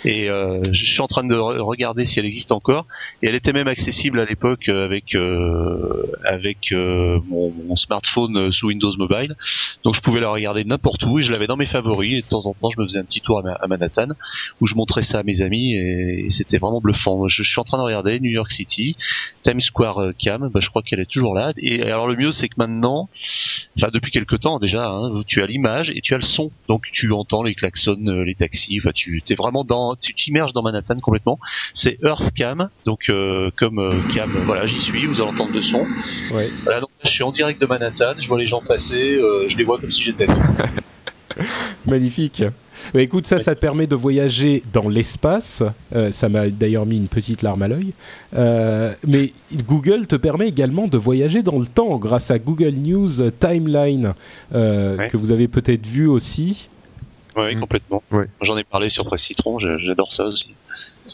Et euh, je suis en train de re- regarder si elle existe encore. Et elle était même accessible à l'époque euh, avec euh, avec mon, smartphone sous Windows Mobile. Donc je pouvais la regarder n'importe où et je l'avais dans mes favoris. Et de temps en temps, je me faisais un petit tour à, Ma- à Manhattan où je montrais ça à mes amis et, c'était vraiment bluffant. Je, suis en train de regarder New York City, Times Square Cam. Bah, je crois qu'elle est toujours là. Et alors le mieux, c'est que maintenant, enfin depuis quelques temps déjà, hein, tu as l'image et tu as le son. Donc tu entends les klaxons, les taxis. Enfin, tu es vraiment dans, tu t'immerges dans Manhattan complètement. C'est Earth Cam, donc euh, comme euh, Cam. Voilà, j'y suis. Vous allez entendre le son. Ouais. Voilà, donc là, je suis en direct de Manhattan. Je vois les gens passer. euh, je les vois comme si j'étais. là. Magnifique. Bah, écoute, ça, ça te permet de voyager dans l'espace. Euh, ça m'a d'ailleurs mis une petite larme à l'œil. Euh, mais Google te permet également de voyager dans le temps grâce à Google News Timeline, euh, Ouais. que vous avez peut-être vu aussi. Ouais, Mm. complètement. Ouais. J'en ai parlé sur Presse Citron. J'adore ça aussi.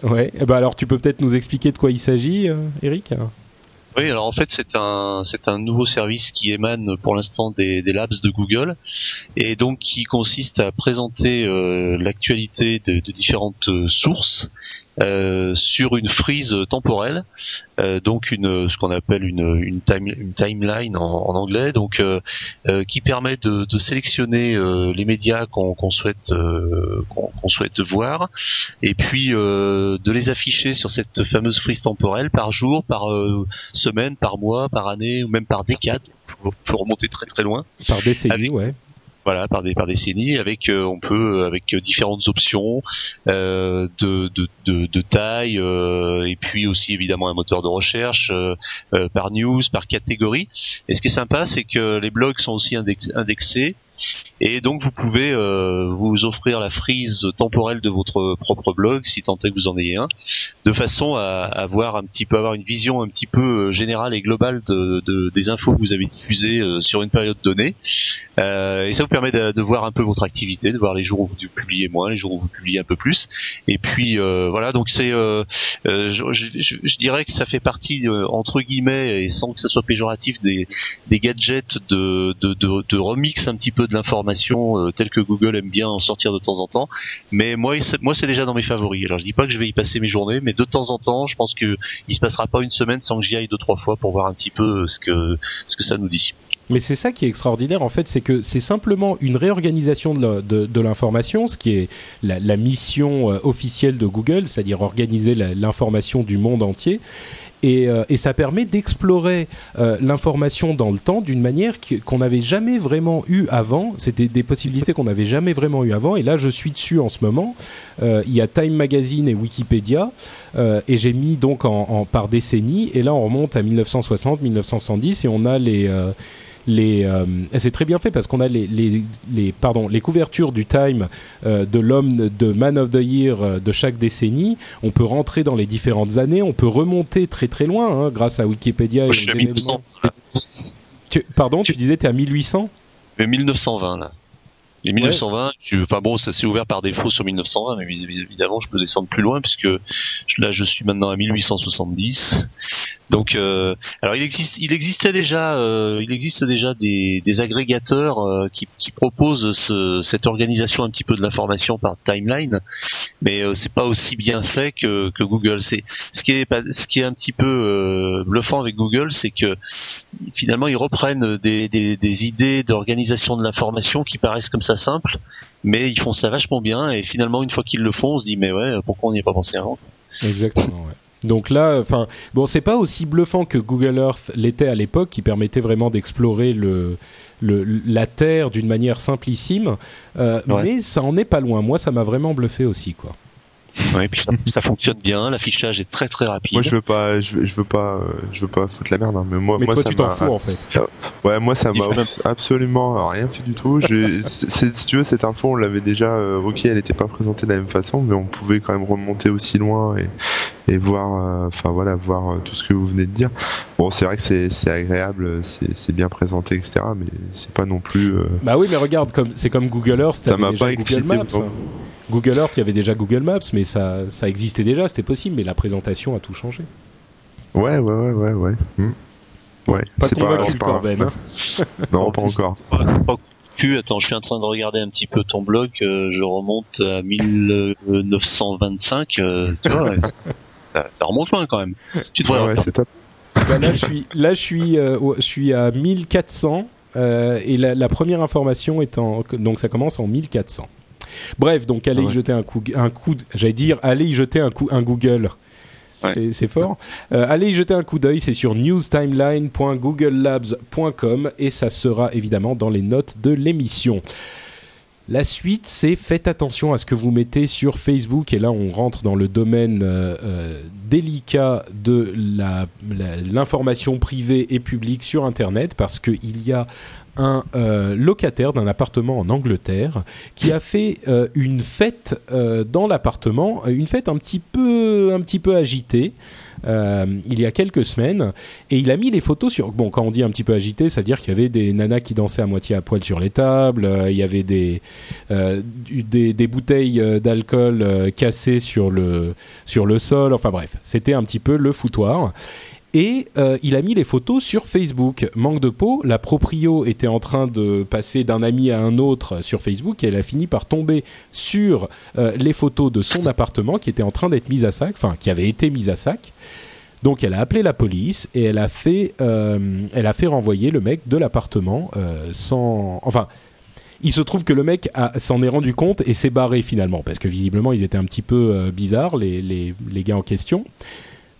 Ouais. Eh ben alors, tu peux peut-être nous expliquer de quoi il s'agit, euh, Eric Oui, alors en fait c'est un c'est un nouveau service qui émane pour l'instant des, des labs de Google et donc qui consiste à présenter euh, l'actualité de, de différentes euh, sources sur une frise temporelle, euh, donc une ce qu'on appelle une, une, time- une timeline en, en anglais, donc euh, euh, qui permet de, de sélectionner euh, les médias qu'on souhaite euh, qu'on souhaite voir et puis euh, de les afficher sur cette fameuse frise temporelle par jour, par euh, semaine, par mois, par année ou même par décade. Faut remonter très très loin. Par décennie, Avec- ouais. Voilà, par des par décennies, avec on peut avec différentes options de, de, de, de taille et puis aussi évidemment un moteur de recherche par news, par catégorie. Et ce qui est sympa, c'est que les blogs sont aussi indexés et donc vous pouvez euh, vous offrir la frise temporelle de votre propre blog, si tant est que vous en ayez un, de façon à avoir un petit peu avoir une vision un petit peu euh, générale et globale de, de des infos que vous avez diffusées euh, sur une période donnée. et ça vous permet de, voir un peu votre activité, de voir les jours où vous publiez moins, les jours où vous publiez un peu plus. Et puis voilà, donc c'est, je, je, dirais que ça fait partie entre guillemets et sans que ça soit péjoratif des, gadgets de remix un petit peu de l'information euh, telle que Google aime bien en sortir de temps en temps. Mais moi, moi, c'est déjà dans mes favoris. Alors, je dis pas que je vais y passer mes journées, mais de temps en temps, je pense que il se passera pas une semaine sans que j'y aille deux trois fois pour voir un petit peu euh, ce que ce que ça nous dit. Mais c'est ça qui est extraordinaire en fait, c'est que c'est simplement une réorganisation de, l'information, ce qui est la, la mission euh, officielle de Google, c'est-à-dire organiser l'information du monde entier. Euh, et, ça permet d'explorer euh, l'information dans le temps d'une manière qu'on n'avait jamais vraiment eu avant. C'était des possibilités qu'on n'avait jamais vraiment eu avant. Et là, je suis dessus en ce moment. Euh, il y a Time Magazine et Wikipédia, et j'ai mis donc par décennie. Et là, on remonte à 1960, 1970, et on a les les euh, c'est très bien fait parce qu'on a les, les, les, pardon les couvertures du Time euh, de l'homme de Man of the Year euh, de chaque décennie. On peut rentrer dans les différentes années, on peut remonter très très loin hein, grâce à Wikipédia. et les événements. pardon, tu disais tu es à 1800 1920 là. Les 1920, enfin bon, ça s'est ouvert par défaut sur 1920, mais évidemment, je peux descendre plus loin puisque là, je suis maintenant à 1870. Donc, euh, alors il existe, il existait déjà, euh, il existe déjà des, des agrégateurs euh, qui, qui, proposent ce, cette organisation un petit peu de l'information par timeline, mais euh, c'est pas aussi bien fait que, que Google. C'est ce qui est, ce qui est un petit peu euh, bluffant avec Google, c'est que finalement ils reprennent des, des, des idées d'organisation de l'information qui paraissent comme ça simples, mais ils font ça vachement bien. Et finalement, une fois qu'ils le font, on se dit mais ouais, pourquoi on n'y a pas pensé avant Exactement. Ouais. Donc là, enfin, bon, c'est pas aussi bluffant que Google Earth l'était à l'époque, qui permettait vraiment d'explorer le, le, la Terre d'une manière simplissime, euh, mais ça en est pas loin. Moi, ça m'a vraiment bluffé aussi, quoi. Ouais, puis ça, fonctionne bien, l'affichage est très très rapide. Moi je veux pas, je veux, pas, euh, je veux pas foutre la merde, hein, mais moi, mais moi toi, ça tu t'en fous en fait. Ouais, moi ça m'a absolument rien fait du tout. si tu veux, cette info on l'avait déjà, euh, ok, elle n'était pas présentée de la même façon, mais on pouvait quand même remonter aussi loin et, et voir, euh, enfin voilà, voir tout ce que vous venez de dire. Bon, c'est vrai que c'est agréable, c'est bien présenté, etc. Mais c'est pas non plus. Bah oui, mais regarde, comme c'est comme Google Earth. Ça m'a pas excité. Maps, Google Earth, il y avait déjà Google Maps, mais ça, ça existait déjà, c'était possible, mais la présentation a tout changé. Ouais, ouais, ouais, ouais, ouais. Hmm. Ouais, pas c'est pas, pas ben, hein. non, pas encore. Attends, je suis en train de regarder un petit peu ton blog. Euh, je remonte à 1925. Euh, tu vois, ça, ça, remonte loin quand même. Tu devrais. Ouais, c'est top. Bah là, je suis, là, je suis, euh, je suis à 1400 et la, la, première information est en, donc ça commence en 1400. Bref, donc allez y jeter un coup, un coup, j'allais dire, allez y jeter un coup, un Google. C'est fort. Euh, allez y jeter un coup d'œil, c'est sur newstimeline.googlelabs.com et ça sera évidemment dans les notes de l'émission. La suite, c'est faites attention à ce que vous mettez sur Facebook. Et là, on rentre dans le domaine euh, euh, délicat de l'information privée et publique sur Internet parce qu'il y a un euh, locataire d'un appartement en Angleterre qui a fait euh, une fête euh, dans l'appartement, une fête un petit peu, un petit peu agitée. il y a quelques semaines et il a mis les photos sur bon quand on dit un petit peu agité c'est à dire qu'il y avait des nanas qui dansaient à moitié à poil sur les tables il y avait des des, des, bouteilles d'alcool cassées sur le sur le sol enfin bref c'était un petit peu le foutoir et euh, il a mis les photos sur Facebook. Manque de peau, la proprio était en train de passer d'un ami à un autre sur Facebook et elle a fini par tomber sur euh, les photos de son appartement qui était en train d'être mise à sac, enfin qui avait été mise à sac. Donc elle a appelé la police et elle a fait, euh, elle a fait renvoyer le mec de l'appartement sans, enfin. Il se trouve que le mec s'en est rendu compte et s'est barré finalement parce que visiblement ils étaient un petit peu bizarres les, les, les gars en question.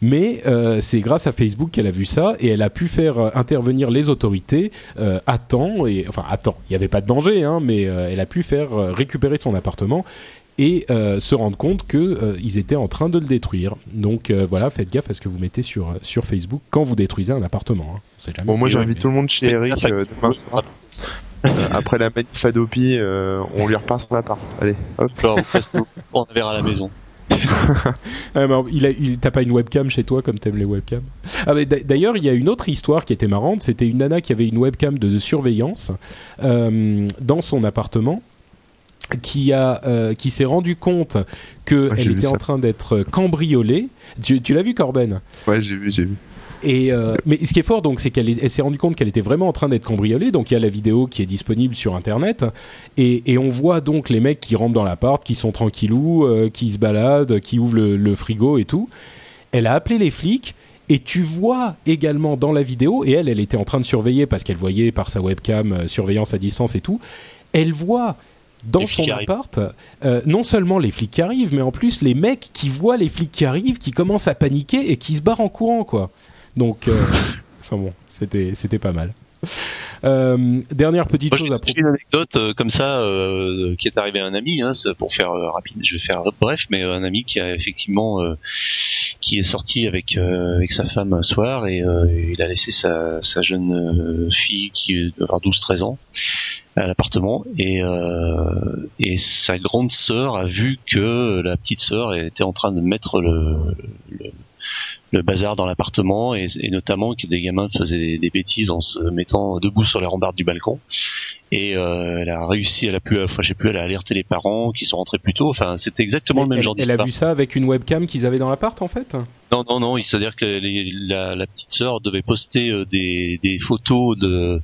Mais euh, c'est grâce à Facebook qu'elle a vu ça et elle a pu faire euh, intervenir les autorités euh, à temps et enfin à temps. Il n'y avait pas de danger, hein, mais elle a pu faire récupérer son appartement et se rendre compte que ils étaient en train de le détruire. Donc voilà, faites gaffe à ce que vous mettez sur sur Facebook quand vous détruisez un appartement. Hein. bon, moi j'invite tout le monde chez Eric demain soir. après la manif Adopi, on lui repart son appart. Allez, hop. on verra à la maison. Ah, il a, il, t'as pas une webcam chez toi comme t'aimes les webcams? Ah, D'ailleurs, il y a une autre histoire qui était marrante. C'était une nana qui avait une webcam de, surveillance euh, dans son appartement qui a euh, qui s'est rendu compte qu'elle elle était en train d'être cambriolée. Tu, tu l'as vu Corben? Ouais, j'ai vu, j'ai vu. Et euh, mais ce qui est fort donc, c'est qu'elle s'est rendue compte qu'elle était vraiment en train d'être cambriolée. Donc il y a la vidéo qui est disponible sur internet et, et on voit donc les mecs qui rentrent dans l'appart, qui sont tranquillous, euh, qui se baladent, qui ouvrent le, frigo et tout. Elle a appelé les flics. Et tu vois également dans la vidéo, et elle, elle était en train de surveiller parce qu'elle voyait par sa webcam euh, surveillance à distance et tout. Elle voit dans son appart, non seulement les flics qui arrivent, mais en plus les mecs qui voient les flics qui arrivent, qui commencent à paniquer et qui se barrent en courant, quoi. Donc, euh, enfin bon, c'était c'était pas mal. Euh, dernière petite chose à propos. une anecdote euh, comme ça euh, qui est arrivée à un ami, hein, pour faire rapide, je vais faire bref, mais un ami qui a effectivement qui est sorti avec avec sa femme un soir et il a laissé sa, sa jeune fille qui doit avoir 12-13 ans à l'appartement et et sa grande sœur a vu que la petite sœur était en train de mettre le, le le bazar dans l'appartement et, notamment que des gamins faisaient des, bêtises en se mettant debout sur les rambardes du balcon. Et euh, elle a réussi elle a pu enfin j'ai pu elle a alerté les parents qui sont rentrés plus tôt. Enfin c'était exactement le même genre d'histoire elle a vu ça avec une webcam qu'ils avaient dans l'appart en fait non non non c'est à dire que la, la, petite sœur devait poster euh, des, des photos de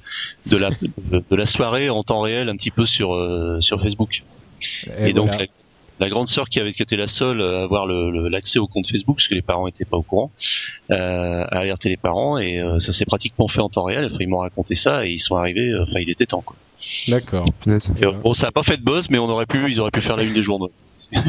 de la de, la soirée en temps réel un petit peu sur euh, sur Facebook. Et, donc la grande sœur qui avait été la seule à avoir l'accès au compte Facebook parce que les parents étaient pas au courant euh, a alerté les parents et euh, ça s'est pratiquement fait en temps réel. Enfin, ils m'ont raconté ça et ils sont arrivés. Euh, enfin, il était temps quoi. D'accord. bon, ça a pas fait de buzz, mais on aurait pu, ils auraient pu faire la une des journaux.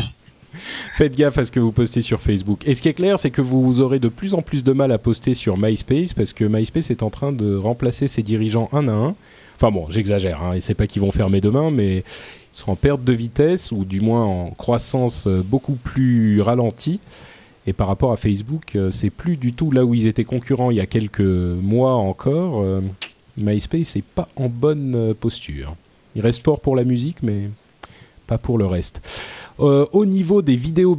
Faites gaffe à ce que vous postez sur Facebook. Et ce qui est clair, c'est que vous aurez de plus en plus de mal à poster sur MySpace parce que MySpace est en train de remplacer ses dirigeants un à un. Enfin bon, j'exagère, hein, et c'est pas qu'ils vont fermer demain, mais sont en perte de vitesse ou du moins en croissance euh, beaucoup plus ralentie. Et par rapport à Facebook, euh, c'est plus du tout là où ils étaient concurrents il y a quelques mois encore. Euh, MySpace n'est pas en bonne posture. Il reste fort pour la musique, mais pas pour le reste. au niveau des vidéos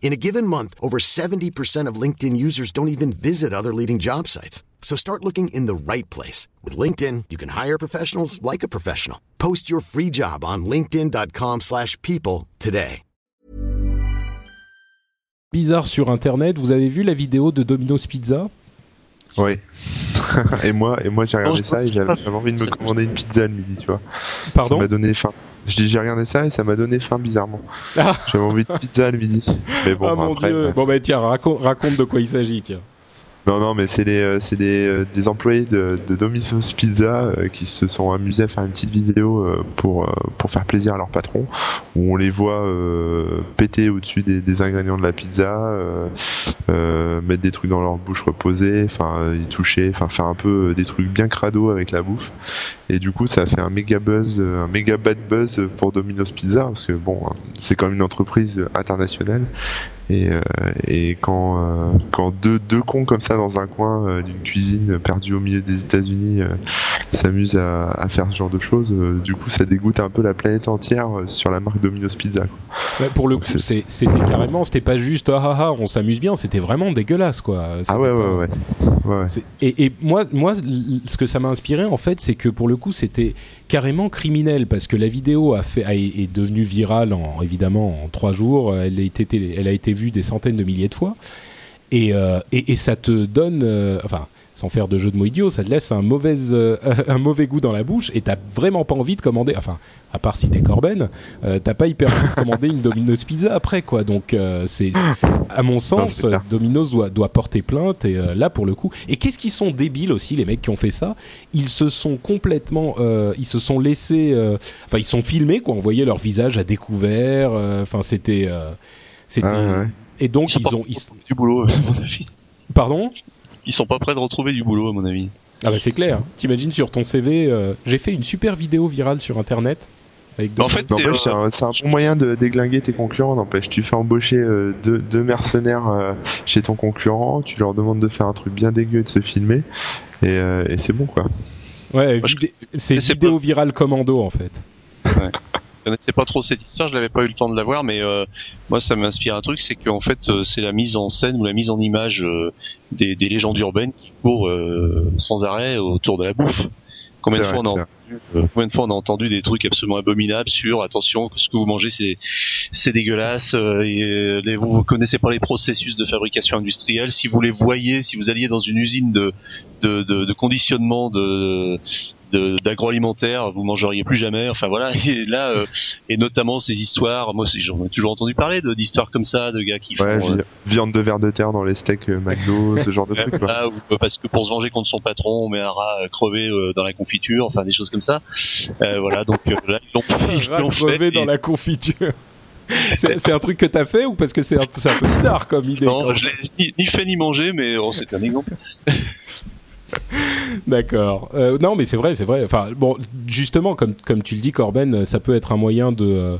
In a given month, over 70% of LinkedIn users don't even visit other leading job sites. So start looking in the right place. With LinkedIn, you can hire professionals like a professional. Post your free job on linkedin.com slash people today. Bizarre sur Internet, vous avez vu la vidéo de Domino's Pizza? Oui. et moi, et moi j'ai regardé ça et j'avais envie de me commander une pizza le midi, tu vois. Pardon? Ça m'a donné faim. Je dis j'ai regardé ça et ça m'a donné faim bizarrement. Ah. J'avais envie de pizza le midi. Mais bon, ah, après, Bon bah tiens, raconte de quoi il s'agit, tiens. Non, non, mais c'est des, euh, des, euh, des employés de, Domino's Pizza euh, qui se sont amusés à faire une petite vidéo pour, pour faire plaisir à leur patron, où on les voit péter au-dessus des, ingrédients de la pizza, mettre des trucs dans leur bouche reposée, enfin y toucher, enfin faire un peu des trucs bien crado avec la bouffe. Et du coup, ça a fait un méga buzz, un méga bad buzz pour Domino's Pizza, parce que bon, hein, c'est quand même une entreprise internationale. Et, euh, et quand, euh, quand deux, deux cons comme ça dans un coin euh, d'une cuisine perdue au milieu des États-Unis s'amusent à, à faire ce genre de choses, du coup ça dégoûte un peu la planète entière sur la marque Domino's Pizza. Quoi. Ouais, pour le coup, c'était carrément, c'était pas juste ah ah ah, on s'amuse bien, c'était vraiment dégueulasse quoi. Ah ouais, pas- ouais, ouais. ouais, ouais. C'est- Et, et moi, moi, ce que ça m'a inspiré en fait, c'est que pour le coup, c'était carrément criminel parce que la vidéo a fait, est devenue virale en évidemment en trois jours. Elle a été, vue des centaines de milliers de fois. Et, euh, ça te donne, euh, sans faire de jeu de mots idiots, ça te laisse un mauvais, euh, un mauvais goût dans la bouche et t'as vraiment pas envie de commander. Enfin, à part si t'es Corben, euh, t'as pas hyper envie de commander une Domino's Pizza après quoi. Donc euh, c'est, à mon sens. Domino's doit, doit porter plainte et euh, là pour le coup. Et qu'est-ce qu'ils sont débiles aussi les mecs qui ont fait ça? Ils se sont complètement, euh, ils se sont laissés, euh, enfin ils sont filmés quoi. On voyait leur visage à découvert. euh, Enfin c'était, euh, c'était. Ah, ouais. Et donc ils ont, ils- du boulot, mon avis. pardon? Ils sont pas prêts de retrouver du boulot, à mon avis. Ah bah c'est clair. T'imagines sur ton CV, euh, j'ai fait une super vidéo virale sur internet avec En fait, c'est, euh, un, c'est un bon moyen de déglinguer tes concurrents. N'empêche, tu fais embaucher euh, deux, deux mercenaires euh, chez ton concurrent, tu leur demandes de faire un truc bien dégueu et de se filmer, et, euh, et c'est bon quoi. ouais, c'est vidéo virale commando en fait. Connaissais pas trop cette histoire, je n'avais pas eu le temps de la voir, mais euh, moi ça m'inspire un truc, c'est qu'en fait euh, c'est la mise en scène ou la mise en image euh, des, des légendes urbaines qui courent euh, sans arrêt autour de la bouffe. Combien de, fois vrai, on a, c'est euh, combien de fois on a entendu des trucs absolument abominables sur attention ce que vous mangez c'est c'est dégueulasse euh, et les- vous, connaissez pas les processus de fabrication industrielle si vous les voyez si vous alliez dans une usine de de, de, de conditionnement de de- d'agroalimentaire, vous mangeriez plus jamais. Enfin voilà. Et là, euh, et notamment ces histoires. Moi, j'en ai toujours entendu parler de- d'histoires comme ça, de gars qui Ouais, font. euh, vi- viande de verre de terre dans les steaks euh, McDo, ce genre de trucs. quoi. ah, ou parce que pour se venger contre son patron, on met un rat crevé euh, dans la confiture, enfin des choses comme ça. Euh, voilà, donc euh, là ils l'ont crevé dans la confiture. c'est un truc que t'as fait ou parce que c'est un, peu bizarre comme idée Non, je l'ai ni, ni fait ni mangé, mais oh, c'est un exemple. D'accord. Euh, non, mais c'est vrai, c'est vrai. Enfin, bon, justement, comme comme tu le dis, Corben, ça peut être un moyen de euh,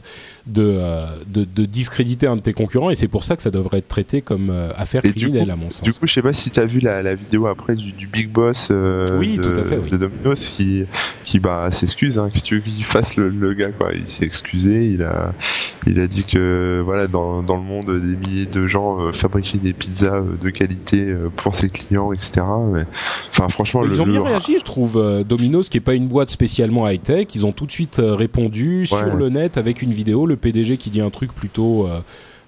de, euh, de de discréditer un de tes concurrents, et c'est pour ça que ça devrait être traité comme euh, affaire Et criminelle, coup- à mon sens. Du coup, je sais pas si t'as vu la, la vidéo après du, du Big Boss euh, Oui, de, tout à fait, oui. de Domino's qui, qui bah, s'excuse. Hein, Qu'est-ce que tu veux qu'il fasse le, le gars quoi Il s'est excusé. Il a, il a dit que voilà, dans, dans le monde, des milliers de gens euh, fabriquaient des pizzas de qualité pour ses clients, etc. Mais, enfin, franchement, Ils le, ont bien le- réagi, je trouve. Domino's, qui est pas une boîte spécialement high tech, ils ont tout de suite répondu sur le net avec une vidéo. Le PDG qui dit un truc plutôt euh,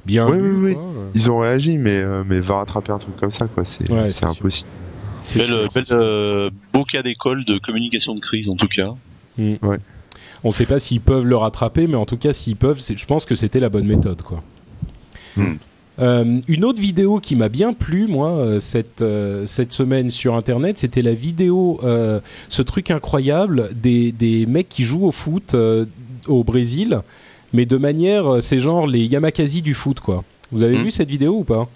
bien. Oui, vu, oui, oui. quoi. Ils ont réagi, mais, euh, mais va rattraper un truc comme ça, quoi. C'est Ouais, impossible. C'est sûr. euh, beau cas d'école de communication de crise en tout cas. On ne sait pas s'ils peuvent le rattraper, mais en tout cas, s'ils peuvent, je pense que c'était la bonne méthode, quoi. Hmm. Euh, une autre vidéo qui m'a bien plu, moi, cette, euh, cette semaine sur Internet, c'était la vidéo, euh, ce truc incroyable des, des mecs qui jouent au foot euh, au Brésil, mais de manière, euh, c'est genre les Yamakasi du foot, quoi. Vous avez Hmm. vu cette vidéo ou pas?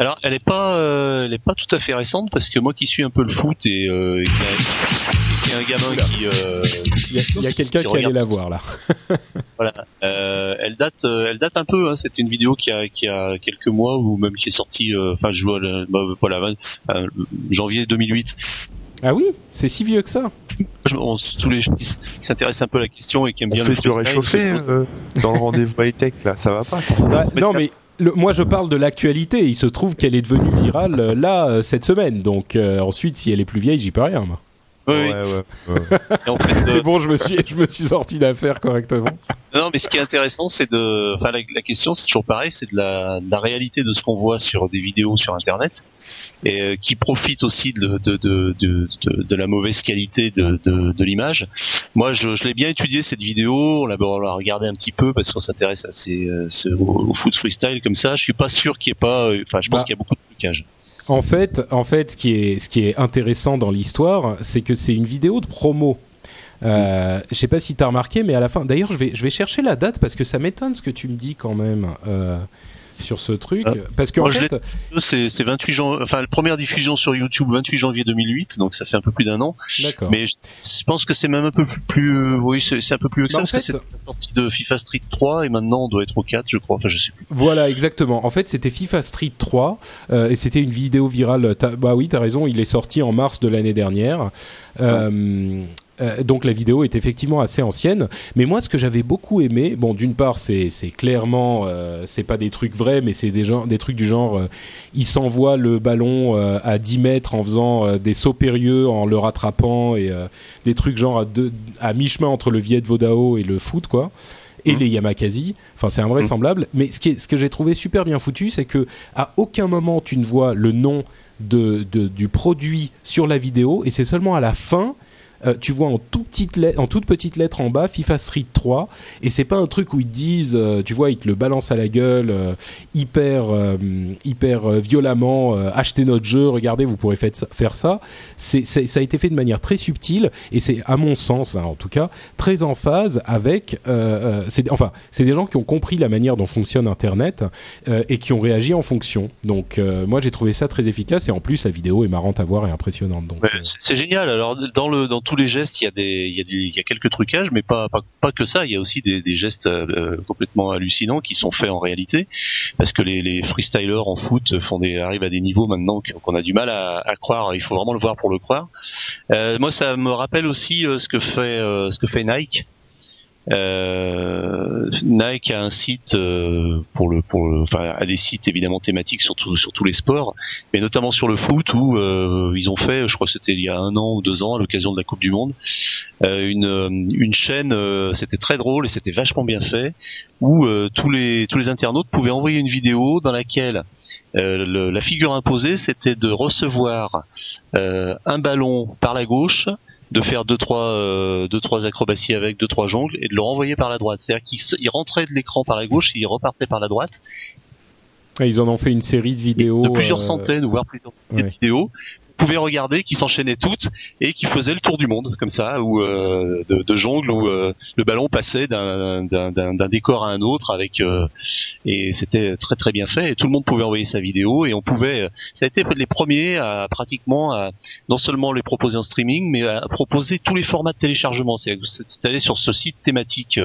Alors, elle est pas, euh, elle est pas tout à fait récente parce que moi qui suis un peu le foot et, euh, et qui, a un gamin Oula. qui, euh, Il y a, quelqu'un qui qui allait la voir, là. Voilà, euh, elle date, euh, elle date un peu. Hein, C'était une vidéo qui a, qui a quelques mois ou même qui est sortie. euh, Enfin, je vois, le- bah, voilà, euh, janvier 2008. Ah oui C'est si vieux que ça Je, on- tous les gens qui s'intéressent un peu à la question et qui aiment On bien fait le du réchauffé euh, dans le rendez-vous high-tech, là. Ça va pas, ça. Bah, Mais Non, mais le- moi je parle de l'actualité. Il se trouve qu'elle est devenue virale euh, là euh, cette semaine. Donc euh, ensuite, si elle est plus vieille, j'y peux rien. Moi. Oui, ouais, oui. ouais, ouais. Et en fait, C'est bon, je me suis, je me suis sorti d'affaire correctement. Non, mais ce qui est intéressant, c'est de, enfin, la, la question, c'est toujours pareil, c'est de la, de la réalité de ce qu'on voit sur des vidéos sur Internet, et euh, qui profite aussi de, de, de, de, de, de la mauvaise qualité de, l'image. Moi, je, je l'ai bien étudié cette vidéo, on l'a, on l'a regardé un petit peu parce qu'on s'intéresse euh, au, au foot freestyle comme ça. Je suis pas sûr qu'il y ait pas, euh, enfin, je pense Bah. qu'il y a beaucoup de trucage. En fait, en fait, ce qui est, intéressant dans l'histoire, c'est que c'est une vidéo de promo. Euh, je sais pas si tu as remarqué, mais à la fin. D'ailleurs, je vais, je vais chercher la date parce que ça m'étonne ce que tu me dis quand même. Euh, sur ce truc Ah. parce que en fait C'est c'est 28 janvier, enfin la première diffusion sur YouTube 28 janvier 2008, donc ça fait un peu plus d'un an. d'accord Mais je, je pense que c'est même un peu plus, plus euh, oui, c'est un peu plus que ça Bah, en parce fait- que c'est la sortie de FIFA Street 3 et maintenant on doit être au 4, je crois. Enfin, je sais plus. Voilà, exactement. En fait, c'était FIFA Street 3 euh, et c'était une vidéo virale. Bah oui, t'as raison, il est sorti en mars de l'année dernière. Euh, euh, donc la vidéo est effectivement assez ancienne, mais moi ce que j'avais beaucoup aimé, bon d'une part c'est clairement euh, c'est pas des trucs vrais, mais c'est des gens des trucs du genre euh, il s'envoie le ballon euh, à 10 mètres en faisant euh, des sauts périlleux en le rattrapant et des trucs genre à, deux- à mi chemin entre le Viet Vodao et le foot quoi et les Yamakasi. Enfin, c'est invraisemblable. Mais ce, qui est, ce que j'ai trouvé super bien foutu, c'est que à aucun moment tu ne vois le nom de, de- du produit sur la vidéo, et c'est seulement à la fin. Euh, tu vois en, tout petite en toute petite lettre en bas FIFA Street 3 et c'est pas un truc où ils te disent euh, tu vois ils te le balancent à la gueule euh, hyper hyper violemment achetez notre jeu regardez vous pourrez fait- faire ça. C'est ça a été fait de manière très subtile et c'est à mon sens hein, en tout cas très en phase avec c'est enfin c'est des gens qui ont compris la manière dont fonctionne internet et qui ont réagi en fonction. Donc moi j'ai trouvé ça très efficace et en plus la vidéo est marrante à voir et impressionnante. Donc c'est- génial. Alors dans le tous les gestes, il y a des il y a des il y a quelques trucages, mais pas pas, pas que ça. Il y a aussi des, des gestes euh, complètement hallucinants qui sont faits en réalité, parce que les, les freestylers en foot font des arrivent à des niveaux maintenant qu'on a du mal à, à croire. Il faut vraiment le voir pour le croire. Euh, moi, ça me rappelle aussi euh, ce que fait euh, ce que fait Nike. Euh, Nike a un site euh, pour le enfin a des sites évidemment thématiques sur sur tous les sports mais notamment sur le foot où euh, ils ont fait, je crois que c'était il y a un an ou deux ans à l'occasion de la Coupe du Monde, une une chaîne, c'était très drôle et c'était vachement bien fait, où tous les tous les internautes pouvaient envoyer une vidéo dans laquelle le- la figure imposée c'était de recevoir un ballon par la gauche de faire deux trois euh, deux trois acrobaties avec deux trois jongles et de le renvoyer par la droite. C'est-à-dire qu'il rentrait de l'écran par la gauche et il repartait par la droite. Ils en ont fait une série de vidéos de plusieurs euh, centaines voire plusieurs ouais. vidéos pouvez regarder qui s'enchaînaient toutes et qui faisaient le tour du monde comme ça ou euh, de, de où euh, le ballon passait d'un décor à un autre avec euh, et c'était très très bien fait et tout le monde pouvait envoyer sa vidéo et on pouvait ça a été les premiers à pratiquement à non seulement les proposer en streaming mais à proposer tous les formats de téléchargement c'est allé sur ce site thématique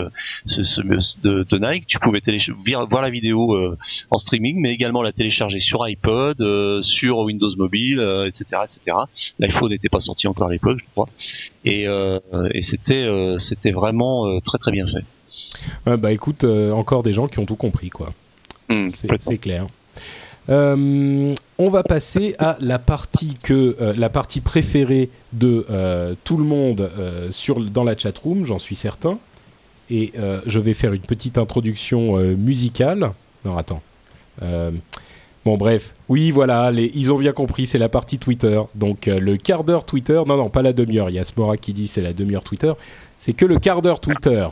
ce, ce- de, de Nike tu pouvais voir la vidéo en streaming, mais également la télécharger sur iPod, sur Windows Mobile, etc., etc. L'iPhone n'était pas sorti encore à l'époque, je crois, et, euh, et c'était euh, c'était vraiment euh, très très bien fait. ouais, bah écoute encore des gens qui ont tout compris quoi Hmm, C'est clair. Euh, on va passer à la partie que euh, la partie préférée de euh, tout le monde sur dans la chatroom, j'en suis certain. Et je vais faire une petite introduction musicale. Non, attends. Bon, bref. Oui, voilà, les, ils ont bien compris, c'est la partie Twitter. Donc euh, le quart d'heure Twitter. Non, non, pas la demi-heure. Il y a Smora qui dit c'est la demi-heure Twitter. C'est que le quart d'heure Twitter.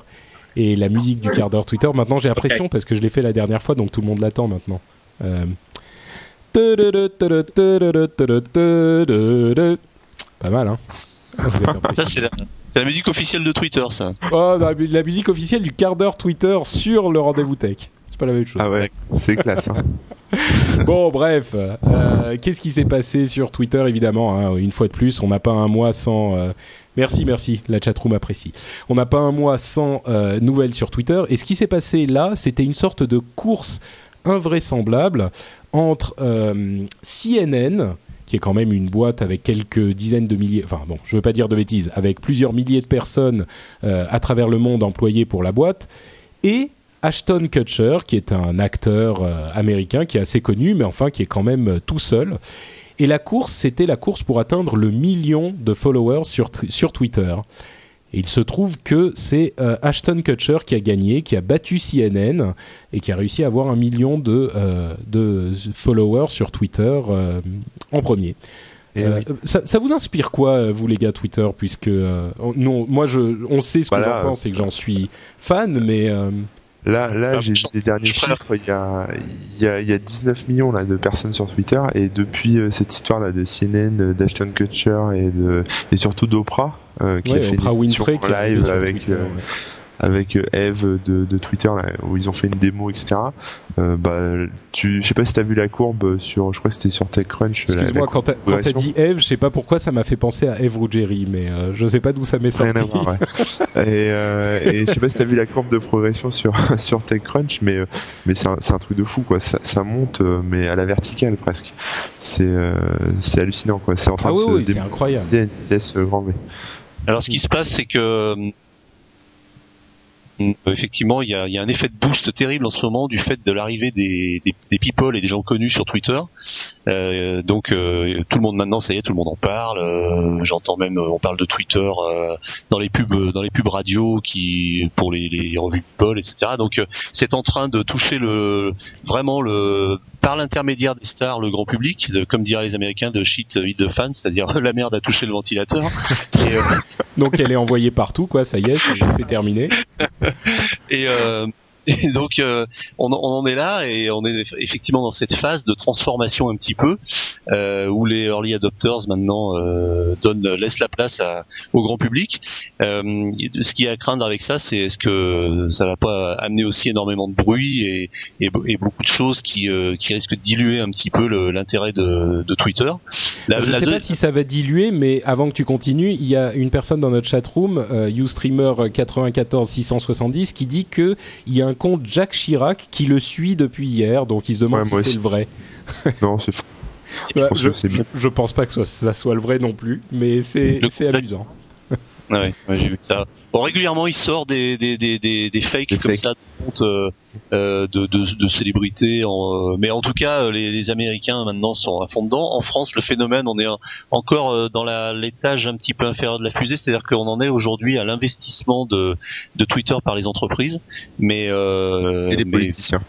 Et la musique du quart d'heure Twitter. Maintenant, j'ai l'impression parce que je l'ai fait la dernière fois, donc tout le monde l'attend maintenant. Euh, Pas mal, hein êtes Ça c'est la, musique officielle de Twitter, ça. Oh, la musique officielle du quart d'heure Twitter sur le rendez-vous tech. C'est pas la même chose. Ah ouais, c'est classe. Hein. Bon, bref, euh, qu'est-ce qui s'est passé sur Twitter Évidemment, hein, une fois de plus, on n'a pas un mois sans. euh, Merci, merci, la chatroom apprécie. On n'a pas un mois sans euh, nouvelles sur Twitter. Et ce qui s'est passé là, c'était une sorte de course invraisemblable entre CNN, qui est quand même une boîte avec quelques dizaines de milliers, enfin bon, je veux pas dire de bêtises, avec plusieurs milliers de personnes à travers le monde employées pour la boîte, et Ashton Kutcher, qui est un acteur euh, américain qui est assez connu, mais enfin qui est quand même euh, tout seul. Et la course, c'était la course pour atteindre le million de followers sur, sur Twitter. Et il se trouve que c'est euh, Ashton Kutcher qui a gagné, qui a battu CNN et qui a réussi à avoir un million de, euh, de followers sur Twitter euh, en premier. Et oui. ça, ça vous inspire quoi, vous les gars Twitter, puisque on- non, moi je, on sait ce que Voilà, j'en pense et que j'en suis fan, mais Là, là, j'ai vu les derniers chiffres. Il y a, il y a, il y a 19 millions là de personnes sur Twitter et depuis cette histoire là de CNN, d'Ashton Kutcher et de et surtout d'Oprah qui a fait Oprah une Winfrey live avec avec euh, Eve de, Twitter où ils ont fait une démo etc euh, bah tu je sais pas si t'as vu la courbe sur je crois que c'était sur TechCrunch excuse-moi quand t'as dit Eve je sais pas pourquoi ça m'a fait penser à Eve Jerry mais euh, je sais pas d'où ça m'est sorti et, et je sais pas si t'as vu la courbe de progression sur sur TechCrunch mais mais c'est un, un, truc de fou quoi ça, ça monte mais à la verticale presque c'est c'est hallucinant quoi c'est en train ah de oui, se oui, incroyable. à une vitesse grand V alors ce qui se passe c'est que euh, effectivement, il y a, un effet de boost terrible en ce moment du fait de l'arrivée des, des, des, people et des gens connus sur Twitter. Euh, donc euh, tout le monde maintenant, ça y est, tout le monde en parle. Euh, j'entends même, on parle de Twitter dans les pubs, dans les pubs radio qui pour les, les revues people, etc. Donc c'est en train de toucher le vraiment le par l'intermédiaire des stars, le grand public, de, comme diraient les Américains, de shit hit the fan, c'est-à-dire la merde a touché le ventilateur. Et, Donc elle est envoyée partout, quoi. Ça y est, c'est terminé. et, euh, et donc euh, on, on, en est là et on est effectivement dans cette phase de transformation un petit peu euh, où les early adopters maintenant euh, donnent laissent la place à, au grand public. Euh, ce qui est à craindre avec ça, c'est est-ce que ça va pas amener aussi énormément de bruit et, et, et beaucoup de choses qui, euh, qui risquent de diluer un petit peu l'intérêt de, de, Twitter. La, Je ne sais pas si ça va diluer, mais avant que tu continues, il y a une personne dans notre chatroom, euh, YouStreamer 94 670, qui dit que il y a un compte Jacques Chirac qui le suit depuis hier, donc il se demande si c'est le vrai. non, c'est faux. je, pense pas que ça soit le vrai non plus, mais c'est amusant. Ouais, j'ai vu ça. Bon, régulièrement, il sort des, des, des, des, fakes comme ça euh, euh, de, de, de, célébrités. En, euh, mais en tout cas, les, les, Américains maintenant sont à fond dedans. En France, le phénomène, on est encore dans l'étage un petit peu inférieur de la fusée, c'est-à-dire qu'on en est aujourd'hui à l'investissement de, de Twitter par les entreprises. Mais, Et des politiciens